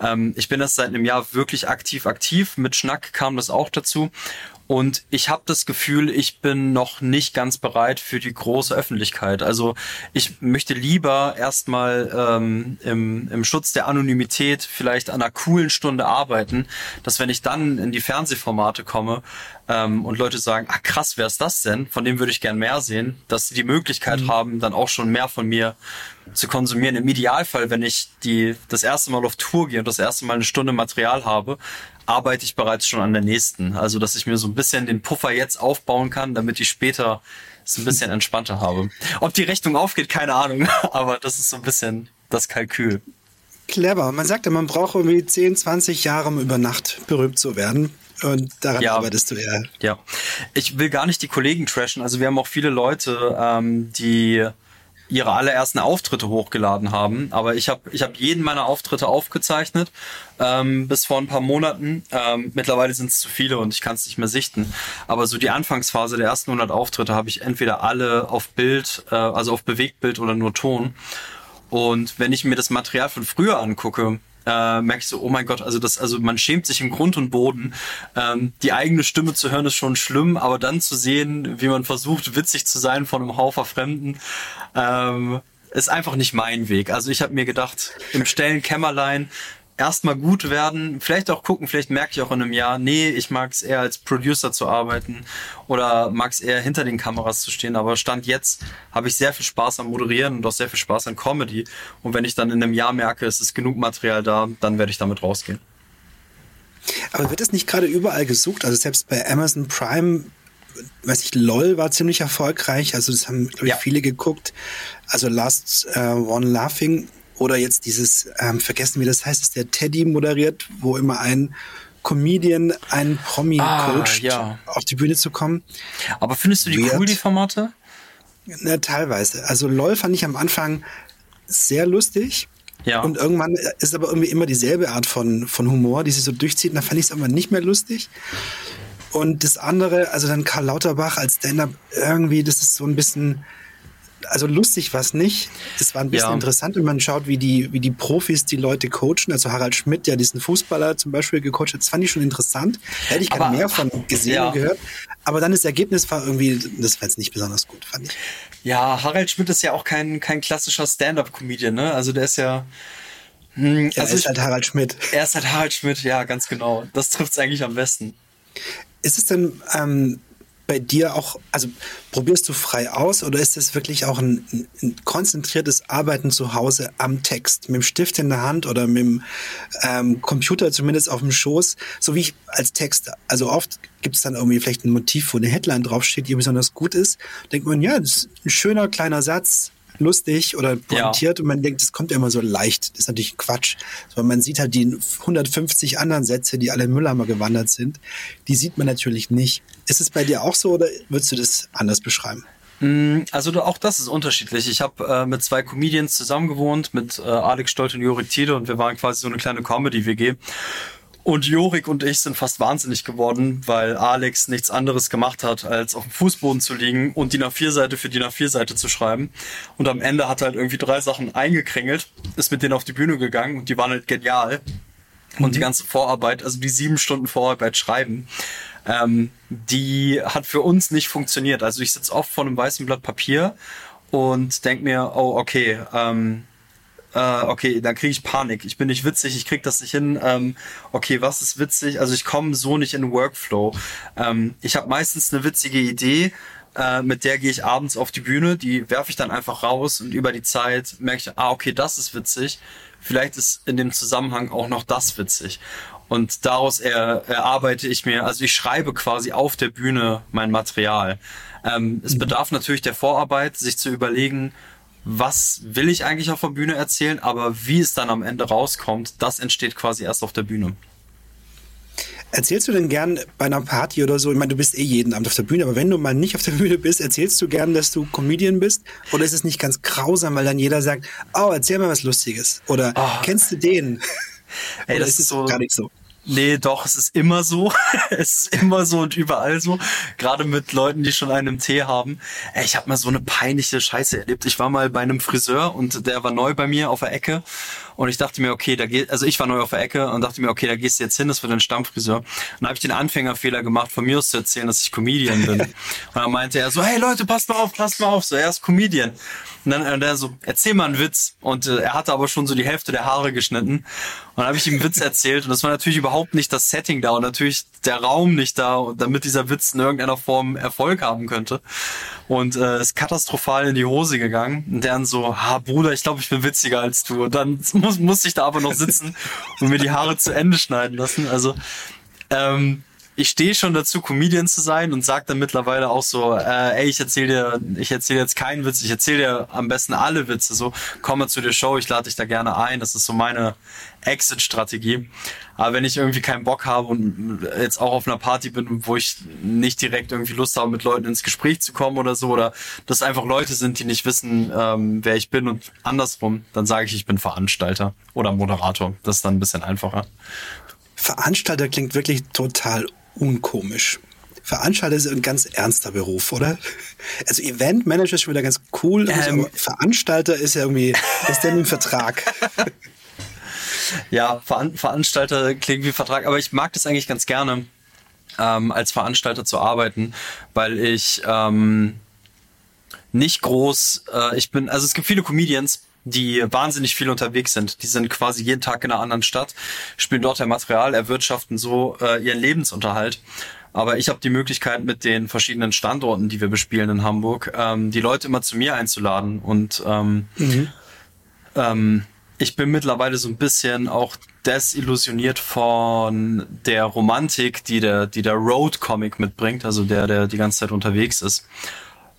ähm, ich bin erst seit einem Jahr wirklich aktiv aktiv. Mit Schnack kam das auch dazu. Und ich habe das Gefühl, ich bin noch nicht ganz bereit für die große Öffentlichkeit. Also ich möchte lieber erstmal ähm, im, im Schutz der Anonymität vielleicht an einer coolen Stunde arbeiten, dass wenn ich dann in die Fernsehformate komme ähm, und Leute sagen, ah krass, wer ist das denn? Von dem würde ich gern mehr sehen, dass sie die Möglichkeit mhm. haben, dann auch schon mehr von mir zu konsumieren. Im Idealfall, wenn ich die das erste Mal auf Tour gehe und das erste Mal eine Stunde Material habe, arbeite ich bereits schon an der nächsten. Also, dass ich mir so ein bisschen den Puffer jetzt aufbauen kann, damit ich später es ein bisschen entspannter habe. Ob die Rechnung aufgeht, keine Ahnung, aber das ist so ein bisschen das Kalkül. Clever. Man sagt ja, man braucht irgendwie 10, 20 Jahre, um über Nacht berühmt zu werden. Und daran ja, arbeitest du ja. Ja. Ich will gar nicht die Kollegen trashen. Also wir haben auch viele Leute, ähm, die ihre allerersten Auftritte hochgeladen haben. Aber ich habe ich hab jeden meiner Auftritte aufgezeichnet ähm, bis vor ein paar Monaten. Ähm, mittlerweile sind es zu viele und ich kann es nicht mehr sichten. Aber so die Anfangsphase der ersten 100 Auftritte habe ich entweder alle auf Bild, äh, also auf Bewegtbild oder nur Ton. Und wenn ich mir das Material von früher angucke, äh, merke ich so, oh mein Gott, also das, also man schämt sich im Grund und Boden. Ähm, die eigene Stimme zu hören ist schon schlimm, aber dann zu sehen, wie man versucht, witzig zu sein von einem Haufer Fremden, ähm, ist einfach nicht mein Weg. Also ich habe mir gedacht, im stillen Kämmerlein erstmal gut werden, vielleicht auch gucken, vielleicht merke ich auch in einem Jahr, nee, ich mag es eher als Producer zu arbeiten oder mag es eher hinter den Kameras zu stehen, aber Stand jetzt habe ich sehr viel Spaß am Moderieren und auch sehr viel Spaß an Comedy und wenn ich dann in einem Jahr merke, es ist genug Material da, dann werde ich damit rausgehen. Aber wird es nicht gerade überall gesucht? Also selbst bei Amazon Prime weiß ich, LOL war ziemlich erfolgreich. Also das haben, glaube ich, ja. viele geguckt. Also Last uh, One Laughing oder jetzt dieses, ähm, vergessen wie das heißt, ist der Teddy moderiert, wo immer ein Comedian einen Promi ah, coacht, ja. auf die Bühne zu kommen. Aber findest du die Wird, cool, die Formate? Na, teilweise. Also LOL fand ich am Anfang sehr lustig. Ja. Und irgendwann ist aber irgendwie immer dieselbe Art von, von Humor, die sich so durchzieht. Und da fand ich es irgendwann nicht mehr lustig. Und das andere, also dann Karl Lauterbach als Stand-up, irgendwie, das ist so ein bisschen, also lustig war es nicht. Es war ein bisschen ja. interessant, wenn man schaut, wie die, wie die Profis die Leute coachen. Also Harald Schmidt, der diesen Fußballer zum Beispiel gecoacht hat, das fand ich schon interessant. Da hätte ich gerne mehr von gesehen ja. und gehört. Aber dann das Ergebnis war irgendwie, das war jetzt nicht besonders gut, fand ich. Ja, Harald Schmidt ist ja auch kein, kein klassischer Stand-up-Comedian, ne? Also der ist ja. Hm, also er ist halt Harald Schmidt. Er ist halt Harald Schmidt, ja, ganz genau. Das trifft es eigentlich am besten. Ist es denn ähm, bei dir auch, also probierst du frei aus oder ist es wirklich auch ein, ein, konzentriertes Arbeiten zu Hause am Text, mit dem Stift in der Hand oder mit dem ähm, Computer zumindest auf dem Schoß, so wie ich als Text, also oft gibt es dann irgendwie vielleicht ein Motiv, wo eine Headline draufsteht, die besonders gut ist, denkt man, ja, das ist ein schöner kleiner Satz, lustig oder pointiert ja. und man denkt, das kommt ja immer so leicht. Das ist natürlich Quatsch. Aber man sieht halt die 150 anderen Sätze, die alle in Mülleimer gewandert sind, die sieht man natürlich nicht. Ist es bei dir auch so oder würdest du das anders beschreiben? Mm, also auch das ist unterschiedlich. Ich habe äh, mit zwei Comedians zusammen gewohnt, mit äh, Alex Stolt und Jorik Thiele und wir waren quasi so eine kleine Comedy-WG. Und Jorik und ich sind fast wahnsinnig geworden, weil Alex nichts anderes gemacht hat, als auf dem Fußboden zu liegen und die A4-Seite für die A4-Seite zu schreiben. Und am Ende hat er halt irgendwie drei Sachen eingekringelt, ist mit denen auf die Bühne gegangen und die waren halt genial. Und mhm. die ganze Vorarbeit, also die sieben Stunden Vorarbeit schreiben, ähm, die hat für uns nicht funktioniert. Also ich sitze oft vor einem weißen Blatt Papier und denk mir, oh, okay, ähm, äh, okay, dann kriege ich Panik. Ich bin nicht witzig, ich krieg das nicht hin. Ähm, okay, was ist witzig? Also ich komme so nicht in den Workflow. Ähm, ich habe meistens eine witzige Idee äh, mit der gehe ich abends auf die Bühne, die werfe ich dann einfach raus und über die Zeit merke ich, ah, okay, das ist witzig. Vielleicht ist in dem Zusammenhang auch noch das witzig. Und daraus er, erarbeite ich mir, also ich schreibe quasi auf der Bühne mein Material. Ähm, es mhm. bedarf natürlich der Vorarbeit, sich zu überlegen, was will ich eigentlich auf der Bühne erzählen, aber wie es dann am Ende rauskommt, das entsteht quasi erst auf der Bühne. Erzählst du denn gern bei einer Party oder so? Ich meine, du bist eh jeden Abend auf der Bühne, aber wenn du mal nicht auf der Bühne bist, erzählst du gern, dass du Comedian bist? Oder ist es nicht ganz grausam, weil dann jeder sagt, oh, erzähl mal was Lustiges? Oder oh. kennst du den? Ey, das ist so, gar nicht so. Nee, doch, es ist immer so. es ist immer so und überall so. Gerade mit Leuten, die schon einen Tee haben. Ey, ich habe mal so eine peinliche Scheiße erlebt. Ich war mal bei einem Friseur und der war neu bei mir auf der Ecke. Und ich dachte mir, okay, da geht, also ich war neu auf der Ecke und dachte mir, okay, da gehst du jetzt hin, das wird ein Stammfriseur. Und dann habe ich den Anfängerfehler gemacht, von mir aus zu erzählen, dass ich Comedian bin. und dann meinte er so, hey Leute, passt mal auf, passt mal auf, so, er ist Comedian. Und dann und er so, erzähl mal einen Witz. Und äh, er hatte aber schon so die Hälfte der Haare geschnitten. Und dann habe ich ihm einen Witz erzählt. Und das war natürlich überhaupt nicht das Setting da und natürlich der Raum nicht da, damit dieser Witz in irgendeiner Form Erfolg haben könnte. Und äh, ist katastrophal in die Hose gegangen. Und dann so, ha Bruder, ich glaube, ich bin witziger als du. Und dann muss, musste ich da aber noch sitzen und mir die Haare zu Ende schneiden lassen. Also ähm, ich stehe schon dazu, Comedian zu sein und sage dann mittlerweile auch so, äh, ey, ich erzähle dir, ich erzähle jetzt keinen Witz, ich erzähle dir am besten alle Witze. So, komm mal zu der Show, ich lade dich da gerne ein. Das ist so meine Exit-Strategie. Aber wenn ich irgendwie keinen Bock habe und jetzt auch auf einer Party bin, wo ich nicht direkt irgendwie Lust habe, mit Leuten ins Gespräch zu kommen oder so, oder dass einfach Leute sind, die nicht wissen, ähm, wer ich bin und andersrum, dann sage ich, ich bin Veranstalter oder Moderator. Das ist dann ein bisschen einfacher. Veranstalter klingt wirklich total unkomisch. Veranstalter ist ein ganz ernster Beruf, oder? Also Eventmanager ist schon wieder ganz cool, ähm, aber Veranstalter ist ja irgendwie, ist denn ein Vertrag. ja, Veran Veranstalter klingt wie Vertrag, aber ich mag das eigentlich ganz gerne, ähm, als Veranstalter zu arbeiten, weil ich ähm, nicht groß, äh, ich bin, also es gibt viele Comedians, die wahnsinnig viel unterwegs sind. Die sind quasi jeden Tag in einer anderen Stadt, spielen dort ihr Material, erwirtschaften so äh, ihren Lebensunterhalt. Aber ich habe die Möglichkeit, mit den verschiedenen Standorten, die wir bespielen in Hamburg, ähm, die Leute immer zu mir einzuladen. Und ähm, mhm. ähm, ich bin mittlerweile so ein bisschen auch desillusioniert von der Romantik, die der, die der Road-Comic mitbringt, also der, der die ganze Zeit unterwegs ist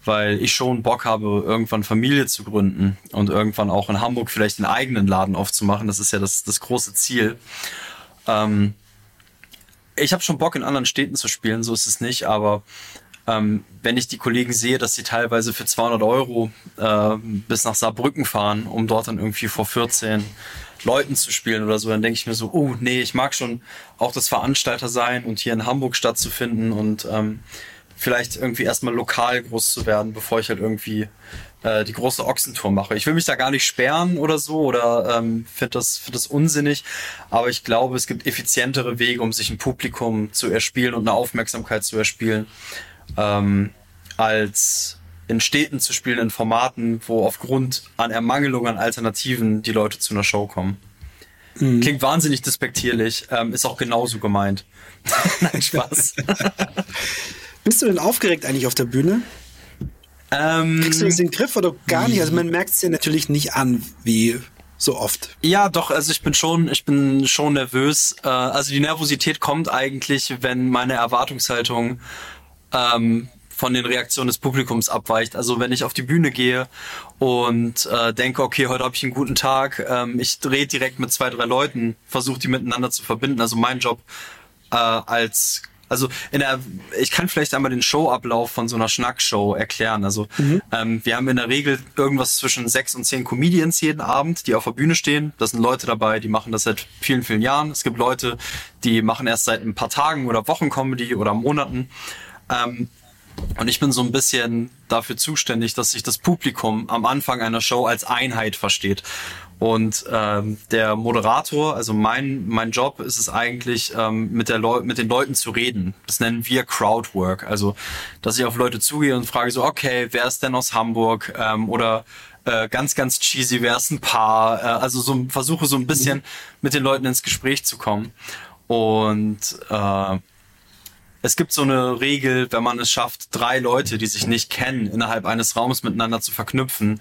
weil ich schon Bock habe, irgendwann Familie zu gründen und irgendwann auch in Hamburg vielleicht einen eigenen Laden aufzumachen. Das ist ja das, das große Ziel. Ähm, ich habe schon Bock, in anderen Städten zu spielen, so ist es nicht, aber ähm, wenn ich die Kollegen sehe, dass sie teilweise für 200 Euro äh, bis nach Saarbrücken fahren, um dort dann irgendwie vor 14 Leuten zu spielen oder so, dann denke ich mir so, oh nee, ich mag schon auch das Veranstalter sein und hier in Hamburg stattzufinden und ähm, vielleicht irgendwie erstmal lokal groß zu werden, bevor ich halt irgendwie äh, die große Ochsentour mache. Ich will mich da gar nicht sperren oder so oder ähm, finde das, find das unsinnig, aber ich glaube, es gibt effizientere Wege, um sich ein Publikum zu erspielen und eine Aufmerksamkeit zu erspielen, ähm, als in Städten zu spielen, in Formaten, wo aufgrund an Ermangelung an Alternativen die Leute zu einer Show kommen. Mhm. Klingt wahnsinnig despektierlich, ähm, ist auch genauso gemeint. Nein, Spaß. Bist du denn aufgeregt eigentlich auf der Bühne? Ähm, Kriegst du das in den Griff oder gar nicht? Also man merkt es dir natürlich nicht an, wie so oft. Ja, doch, also ich bin schon, ich bin schon nervös. Äh, also die Nervosität kommt eigentlich, wenn meine Erwartungshaltung ähm, von den Reaktionen des Publikums abweicht. Also wenn ich auf die Bühne gehe und äh, denke, okay, heute habe ich einen guten Tag, ähm, ich drehe direkt mit zwei, drei Leuten, versuche die miteinander zu verbinden. Also mein Job äh, als also in der, ich kann vielleicht einmal den Showablauf von so einer Schnackshow erklären. Also mhm. ähm, wir haben in der Regel irgendwas zwischen sechs und zehn Comedians jeden Abend, die auf der Bühne stehen. Da sind Leute dabei, die machen das seit vielen, vielen Jahren. Es gibt Leute, die machen erst seit ein paar Tagen oder Wochen Comedy oder Monaten. Ähm, und ich bin so ein bisschen dafür zuständig, dass sich das Publikum am Anfang einer Show als Einheit versteht. Und ähm, der Moderator, also mein mein Job ist es eigentlich, ähm, mit der Leu mit den Leuten zu reden. Das nennen wir Crowdwork. Also, dass ich auf Leute zugehe und frage so, okay, wer ist denn aus Hamburg? Ähm, oder äh, ganz ganz cheesy, wer ist ein Paar? Äh, also so versuche so ein bisschen mit den Leuten ins Gespräch zu kommen. Und äh, es gibt so eine Regel, wenn man es schafft, drei Leute, die sich nicht kennen, innerhalb eines Raums miteinander zu verknüpfen,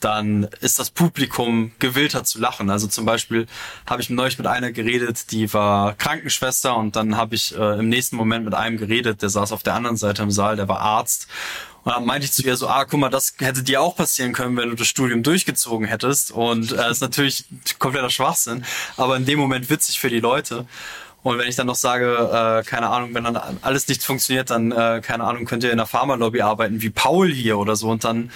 dann ist das Publikum gewillter zu lachen. Also zum Beispiel habe ich neulich mit einer geredet, die war Krankenschwester und dann habe ich äh, im nächsten Moment mit einem geredet, der saß auf der anderen Seite im Saal, der war Arzt. Und dann meinte ich zu ihr so, ah, guck mal, das hätte dir auch passieren können, wenn du das Studium durchgezogen hättest. Und äh, ist natürlich kompletter Schwachsinn, aber in dem Moment witzig für die Leute. Und wenn ich dann noch sage, äh, keine Ahnung, wenn dann alles nichts funktioniert, dann, äh, keine Ahnung, könnt ihr in der Pharmalobby arbeiten, wie Paul hier oder so. Und dann,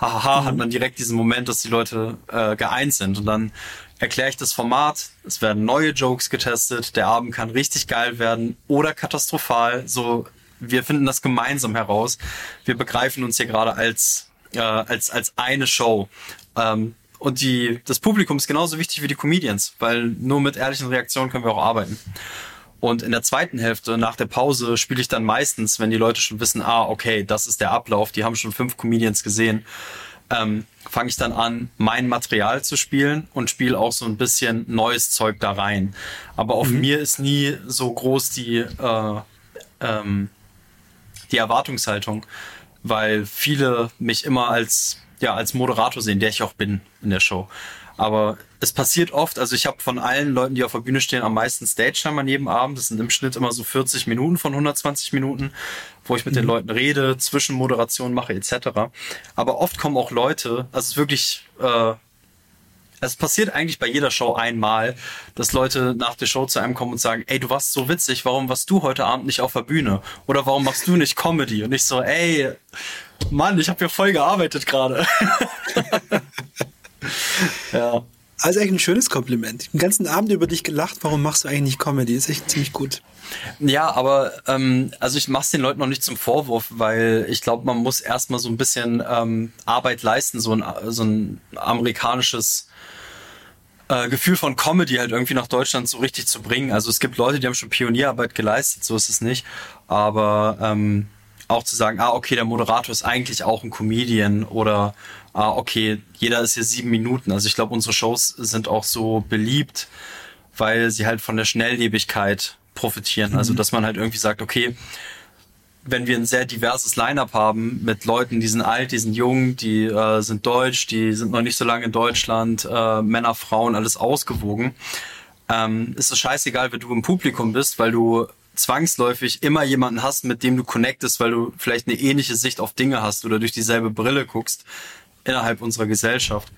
haha, mhm. hat man direkt diesen Moment, dass die Leute äh, geeint sind. Und dann erkläre ich das Format, es werden neue Jokes getestet, der Abend kann richtig geil werden oder katastrophal. So, wir finden das gemeinsam heraus. Wir begreifen uns hier gerade als, äh, als, als eine Show. Ähm, und die, das Publikum ist genauso wichtig wie die Comedians, weil nur mit ehrlichen Reaktionen können wir auch arbeiten. Und in der zweiten Hälfte, nach der Pause, spiele ich dann meistens, wenn die Leute schon wissen, ah, okay, das ist der Ablauf, die haben schon fünf Comedians gesehen, ähm, fange ich dann an, mein Material zu spielen und spiele auch so ein bisschen neues Zeug da rein. Aber auf mhm. mir ist nie so groß die, äh, ähm, die Erwartungshaltung, weil viele mich immer als ja als Moderator sehen, der ich auch bin in der Show. Aber es passiert oft, also ich habe von allen Leuten, die auf der Bühne stehen, am meisten Stage-Time an jedem Abend. Das sind im Schnitt immer so 40 Minuten von 120 Minuten, wo ich mit mhm. den Leuten rede, Zwischenmoderation mache etc. Aber oft kommen auch Leute, also es ist wirklich, äh, es passiert eigentlich bei jeder Show einmal, dass Leute nach der Show zu einem kommen und sagen, ey, du warst so witzig, warum warst du heute Abend nicht auf der Bühne? Oder warum machst du nicht Comedy? Und ich so, ey, Mann, ich habe hier voll gearbeitet gerade. ja. Also echt ein schönes Kompliment. Den ganzen Abend über dich gelacht, warum machst du eigentlich nicht Comedy? Ist echt ziemlich gut. Ja, aber ähm, also ich mach's den Leuten noch nicht zum Vorwurf, weil ich glaube, man muss erstmal so ein bisschen ähm, Arbeit leisten, so ein, so ein amerikanisches äh, Gefühl von Comedy halt irgendwie nach Deutschland so richtig zu bringen. Also es gibt Leute, die haben schon Pionierarbeit geleistet, so ist es nicht. Aber ähm, auch zu sagen, ah, okay, der Moderator ist eigentlich auch ein Comedian oder ah, okay, jeder ist hier sieben Minuten. Also ich glaube, unsere Shows sind auch so beliebt, weil sie halt von der Schnelllebigkeit profitieren. Also, mhm. Also dass man halt irgendwie sagt, okay, wenn wir ein sehr diverses Line-up haben mit Leuten, die sind alt, die sind jung, die äh, sind deutsch, die sind noch nicht so lange in Deutschland, äh, Männer, Frauen, alles ausgewogen, ähm, ist es scheißegal, wer du im Publikum bist, weil du zwangsläufig immer jemanden hast, mit dem du connectest, weil du vielleicht eine ähnliche Sicht auf Dinge hast oder durch dieselbe Brille guckst innerhalb unserer Gesellschaft.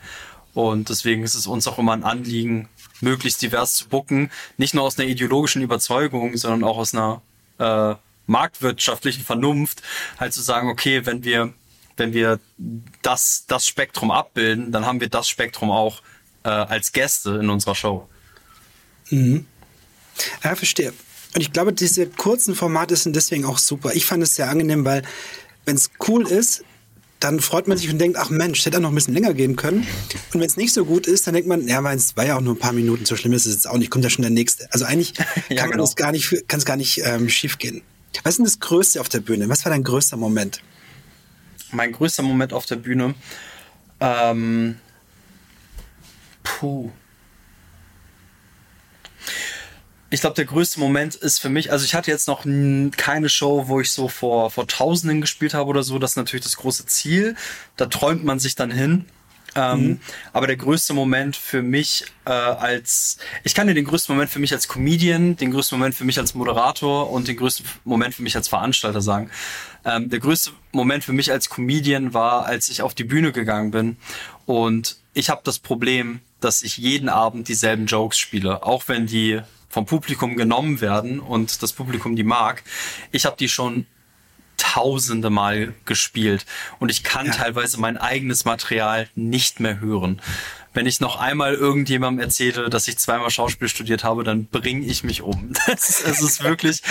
Und deswegen ist es uns auch immer ein Anliegen, möglichst divers zu bucken, nicht nur aus einer ideologischen Überzeugung, sondern auch aus einer äh, marktwirtschaftlichen Vernunft, halt zu sagen, okay, wenn wir wenn wir das das Spektrum abbilden, dann haben wir das Spektrum auch äh, als Gäste in unserer Show. Mhm. Ja, verstehe. Und ich glaube, diese kurzen Formate sind deswegen auch super. Ich fand es sehr angenehm, weil wenn es cool ist, dann freut man sich und denkt, ach Mensch, hätte auch noch ein bisschen länger gehen können. Und wenn es nicht so gut ist, dann denkt man, ja, es war ja auch nur ein paar Minuten, so schlimm ist es jetzt auch nicht, kommt ja schon der nächste. Also eigentlich ja, kann man genau. gar nicht, kann es gar nicht ähm, schief gehen. Was ist denn das Größte auf der Bühne? Was war dein größter Moment? Mein größter Moment auf der Bühne. Ähm, puh ich glaube, der größte Moment ist für mich, also ich hatte jetzt noch keine Show, wo ich so vor, vor Tausenden gespielt habe oder so. Das ist natürlich das große Ziel. Da träumt man sich dann hin. Ähm, mhm. Aber der größte Moment für mich äh, als, ich kann dir den größten Moment für mich als Comedian, den größten Moment für mich als Moderator und den größten Moment für mich als Veranstalter sagen. Ähm, der größte Moment für mich als Comedian war, als ich auf die Bühne gegangen bin und ich habe das Problem, dass ich jeden Abend dieselben Jokes spiele, auch wenn die vom Publikum genommen werden und das Publikum die mag. Ich habe die schon tausende Mal gespielt und ich kann ja. teilweise mein eigenes Material nicht mehr hören. Wenn ich noch einmal irgendjemandem erzähle, dass ich zweimal Schauspiel studiert habe, dann bringe ich mich um. Es ist, ist wirklich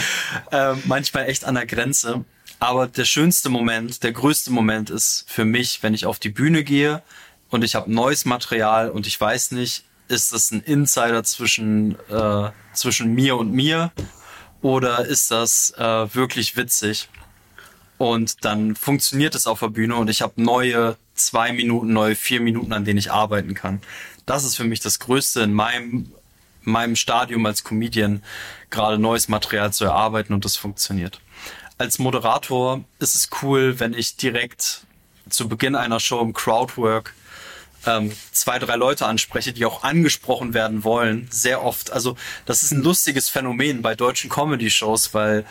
äh, manchmal echt an der Grenze. Aber der schönste Moment, der größte Moment ist für mich, wenn ich auf die Bühne gehe und ich habe neues Material und ich weiß nicht, ist das ein Insider zwischen, äh, zwischen mir und mir oder ist das äh, wirklich witzig? Und dann funktioniert es auf der Bühne und ich habe neue zwei Minuten, neue vier Minuten, an denen ich arbeiten kann. Das ist für mich das Größte in meinem meinem Stadium als Comedian gerade neues Material zu erarbeiten und das funktioniert. Als Moderator ist es cool, wenn ich direkt zu Beginn einer Show im Crowdwork ähm, zwei, drei Leute anspreche, die auch angesprochen werden wollen, sehr oft. Also das ist ein lustiges Phänomen bei deutschen Comedy-Shows, weil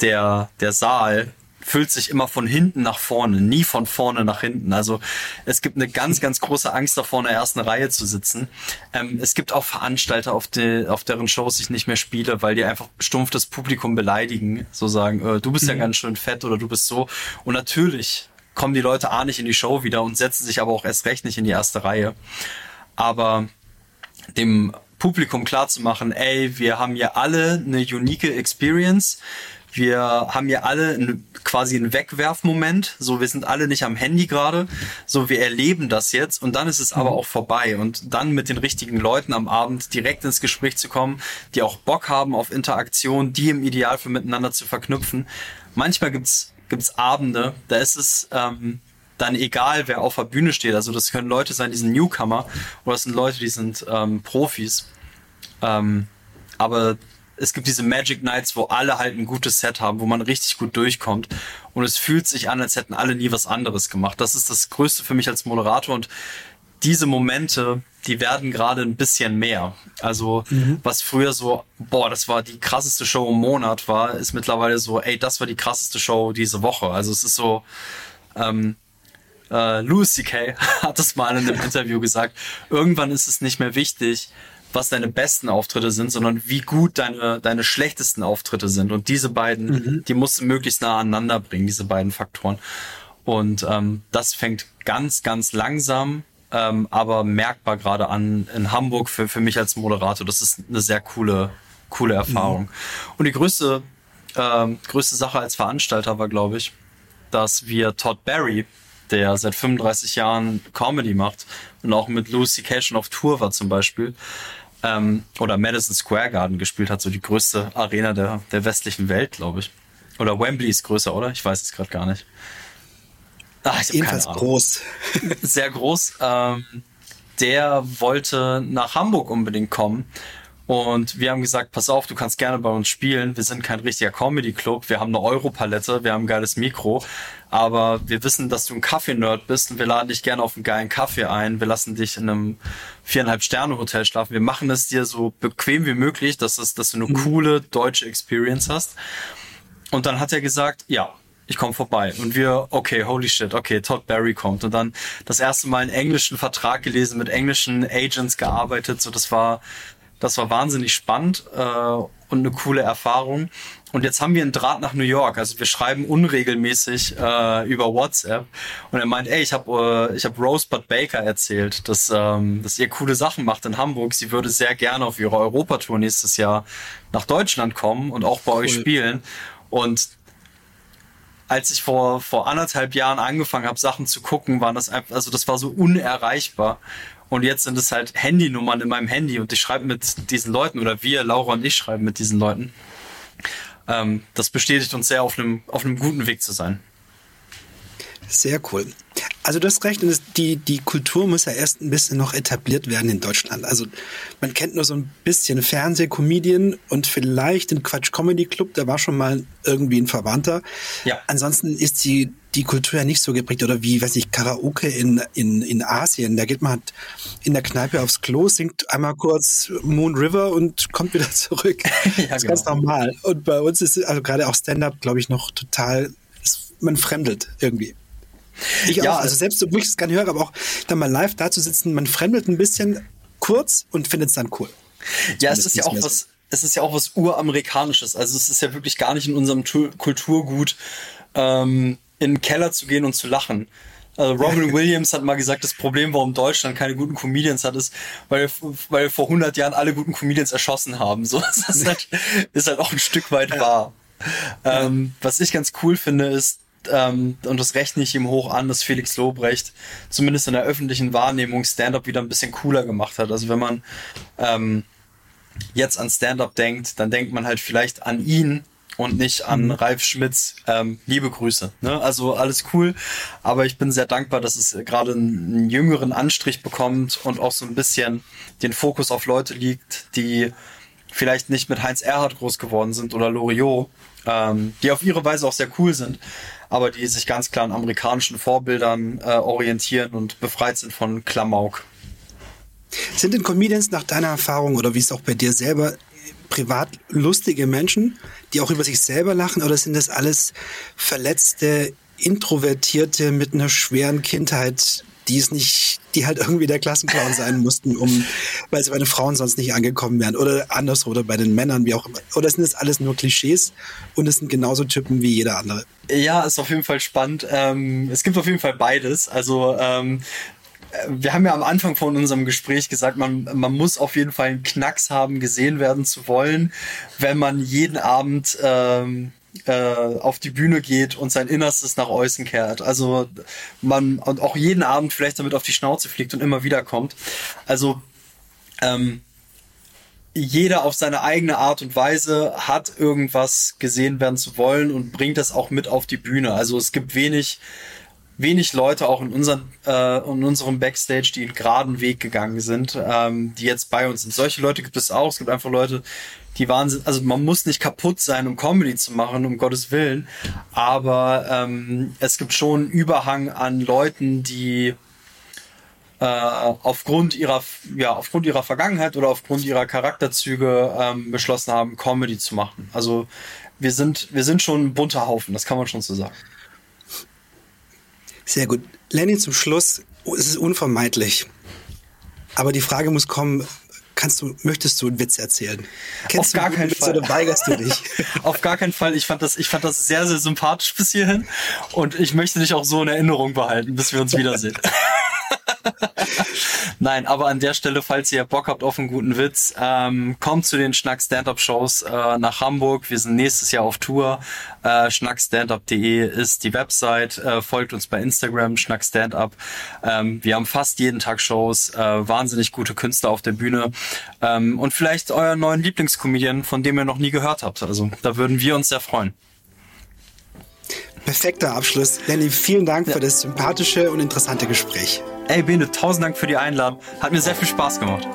der, der Saal füllt sich immer von hinten nach vorne, nie von vorne nach hinten. Also es gibt eine ganz, ganz große Angst davor, in der ersten Reihe zu sitzen. Ähm, es gibt auch Veranstalter, auf, die, auf deren Shows ich nicht mehr spiele, weil die einfach stumpf das Publikum beleidigen, so sagen, äh, du bist ja mhm. ganz schön fett oder du bist so. Und natürlich kommen die Leute A nicht in die Show wieder und setzen sich aber auch erst recht nicht in die erste Reihe. Aber dem Publikum klar zu machen, ey, wir haben hier alle eine unique Experience wir haben ja alle ein, quasi einen Wegwerfmoment. So, wir sind alle nicht am Handy gerade. So, wir erleben das jetzt und dann ist es aber mhm. auch vorbei. Und dann mit den richtigen Leuten am Abend direkt ins Gespräch zu kommen, die auch Bock haben auf Interaktion, die im Idealfall miteinander zu verknüpfen. Manchmal gibt's gibt's Abende, da ist es ähm, dann egal, wer auf der Bühne steht. Also das können Leute sein, die sind Newcomer oder das sind Leute, die sind ähm, Profis. Ähm, aber es gibt diese Magic Nights, wo alle halt ein gutes Set haben, wo man richtig gut durchkommt. Und es fühlt sich an, als hätten alle nie was anderes gemacht. Das ist das Größte für mich als Moderator. Und diese Momente, die werden gerade ein bisschen mehr. Also, mhm. was früher so, boah, das war die krasseste Show im Monat war, ist mittlerweile so, ey, das war die krasseste Show diese Woche. Also, es ist so, ähm, äh, Louis C.K. hat es mal in einem Interview gesagt, irgendwann ist es nicht mehr wichtig, was deine besten Auftritte sind, sondern wie gut deine, deine schlechtesten Auftritte sind. Und diese beiden, mhm. die musst du möglichst nah aneinander bringen, diese beiden Faktoren. Und ähm, das fängt ganz, ganz langsam, ähm, aber merkbar gerade an in Hamburg für, für mich als Moderator. Das ist eine sehr coole, coole Erfahrung. Mhm. Und die größte, ähm, größte Sache als Veranstalter war, glaube ich, dass wir Todd Barry, der seit 35 Jahren Comedy macht und auch mit Lucy Cation auf Tour war zum Beispiel, ähm, oder Madison Square Garden gespielt hat, so die größte Arena der, der westlichen Welt, glaube ich. Oder Wembley ist größer, oder? Ich weiß es gerade gar nicht. Ach, ich Jedenfalls groß. Sehr groß. Ähm, der wollte nach Hamburg unbedingt kommen und wir haben gesagt, pass auf, du kannst gerne bei uns spielen. Wir sind kein richtiger Comedy-Club. Wir haben eine Europalette, wir haben ein geiles Mikro. Aber wir wissen, dass du ein Kaffee-Nerd bist und wir laden dich gerne auf einen geilen Kaffee ein. Wir lassen dich in einem viereinhalb Sterne-Hotel schlafen. Wir machen es dir so bequem wie möglich, dass, es, dass du eine mhm. coole deutsche Experience hast. Und dann hat er gesagt, ja, ich komme vorbei. Und wir, okay, holy shit, okay, Todd Barry kommt. Und dann das erste Mal einen englischen Vertrag gelesen, mit englischen Agents gearbeitet. So, das war das war wahnsinnig spannend äh, und eine coole Erfahrung. Und jetzt haben wir einen Draht nach New York. Also wir schreiben unregelmäßig äh, über WhatsApp. Und er meint, ey, ich habe äh, ich hab Rosebud Baker erzählt, dass, ähm, dass ihr coole Sachen macht in Hamburg. Sie würde sehr gerne auf ihre Europatour nächstes Jahr nach Deutschland kommen und auch bei cool. euch spielen. Und als ich vor, vor anderthalb Jahren angefangen habe, Sachen zu gucken, waren das einfach, also das war so unerreichbar. Und jetzt sind es halt Handynummern in meinem Handy und ich schreibe mit diesen Leuten oder wir, Laura und ich schreiben mit diesen Leuten. Ähm, das bestätigt uns sehr, auf einem, auf einem guten Weg zu sein. Sehr cool. Also du hast recht, die, die Kultur muss ja erst ein bisschen noch etabliert werden in Deutschland. Also man kennt nur so ein bisschen Fernsehcomedian und vielleicht den Quatsch Comedy Club, da war schon mal irgendwie ein Verwandter. Ja. Ansonsten ist die, die Kultur ja nicht so geprägt oder wie, weiß ich, Karaoke in, in, in Asien. Da geht man halt in der Kneipe aufs Klo, singt einmal kurz Moon River und kommt wieder zurück. ja, das ist genau. ganz normal. Und bei uns ist also gerade auch Stand-up, glaube ich, noch total, man fremdelt irgendwie. Ich ja, auch. Also selbst, obwohl ich es gar nicht höre, aber auch dann mal live da zu sitzen, man fremdelt ein bisschen kurz und findet es dann cool. Ja, es ist ja auch was, es ist ja auch was uramerikanisches. Also es ist ja wirklich gar nicht in unserem Kulturgut, ähm, in den Keller zu gehen und zu lachen. Also Robin Williams hat mal gesagt, das Problem, warum Deutschland keine guten Comedians hat, ist, weil, weil vor 100 Jahren alle guten Comedians erschossen haben. So das ist halt, ist halt auch ein Stück weit wahr. Ähm, was ich ganz cool finde, ist, ähm, und das rechne ich ihm hoch an, dass Felix Lobrecht zumindest in der öffentlichen Wahrnehmung Stand-up wieder ein bisschen cooler gemacht hat. Also wenn man ähm, jetzt an Stand-up denkt, dann denkt man halt vielleicht an ihn und nicht an mhm. Ralf Schmitz. Ähm, liebe Grüße. Ne? Also alles cool, aber ich bin sehr dankbar, dass es gerade einen, einen jüngeren Anstrich bekommt und auch so ein bisschen den Fokus auf Leute liegt, die vielleicht nicht mit Heinz Erhardt groß geworden sind oder Loriot, ähm, die auf ihre Weise auch sehr cool sind, aber die sich ganz klar an amerikanischen Vorbildern äh, orientieren und befreit sind von Klamauk. Sind denn Comedians nach deiner Erfahrung oder wie es auch bei dir selber privat lustige Menschen, die auch über sich selber lachen oder sind das alles verletzte, introvertierte mit einer schweren Kindheit, die es nicht, die halt irgendwie der Klassenclown sein mussten, um, weil sie bei den Frauen sonst nicht angekommen wären oder andersrum oder bei den Männern, wie auch immer. Oder sind das alles nur Klischees und es sind genauso Typen wie jeder andere? Ja, ist auf jeden Fall spannend. Ähm, es gibt auf jeden Fall beides. Also ähm, wir haben ja am Anfang von unserem Gespräch gesagt, man, man muss auf jeden Fall einen Knacks haben, gesehen werden zu wollen, wenn man jeden Abend ähm, äh, auf die Bühne geht und sein Innerstes nach außen kehrt. Also man und auch jeden Abend vielleicht damit auf die Schnauze fliegt und immer wieder kommt. Also ähm, jeder auf seine eigene Art und Weise hat irgendwas gesehen werden zu wollen und bringt das auch mit auf die Bühne. Also es gibt wenig wenig Leute auch in, unseren, äh, in unserem Backstage, die einen geraden Weg gegangen sind, ähm, die jetzt bei uns sind. Solche Leute gibt es auch. Es gibt einfach Leute, die Wahnsinn, also man muss nicht kaputt sein, um Comedy zu machen, um Gottes Willen. Aber ähm, es gibt schon einen Überhang an Leuten, die äh, aufgrund ihrer ja aufgrund ihrer Vergangenheit oder aufgrund ihrer Charakterzüge ähm, beschlossen haben, Comedy zu machen. Also wir sind wir sind schon ein bunter Haufen, das kann man schon so sagen. Sehr gut. Lenny, zum Schluss, es ist unvermeidlich. Aber die Frage muss kommen, kannst du, möchtest du einen Witz erzählen? Kennst Auf gar keinen Fall. Oder weigerst du dich? Auf gar keinen Fall. Ich fand das, ich fand das sehr, sehr sympathisch bis hierhin. Und ich möchte dich auch so in Erinnerung behalten, bis wir uns wiedersehen. Nein, aber an der Stelle, falls ihr Bock habt auf einen guten Witz, ähm, kommt zu den Schnack Stand-Up Shows äh, nach Hamburg. Wir sind nächstes Jahr auf Tour. Äh, schnackstandup.de ist die Website. Äh, folgt uns bei Instagram, Schnack Stand-Up. Ähm, wir haben fast jeden Tag Shows, äh, wahnsinnig gute Künstler auf der Bühne ähm, und vielleicht euren neuen Lieblingscomedian, von dem ihr noch nie gehört habt. Also da würden wir uns sehr freuen. Perfekter Abschluss. Lenny, vielen Dank ja. für das sympathische und interessante Gespräch. Ey, Bene, tausend Dank für die Einladung. Hat mir sehr viel Spaß gemacht.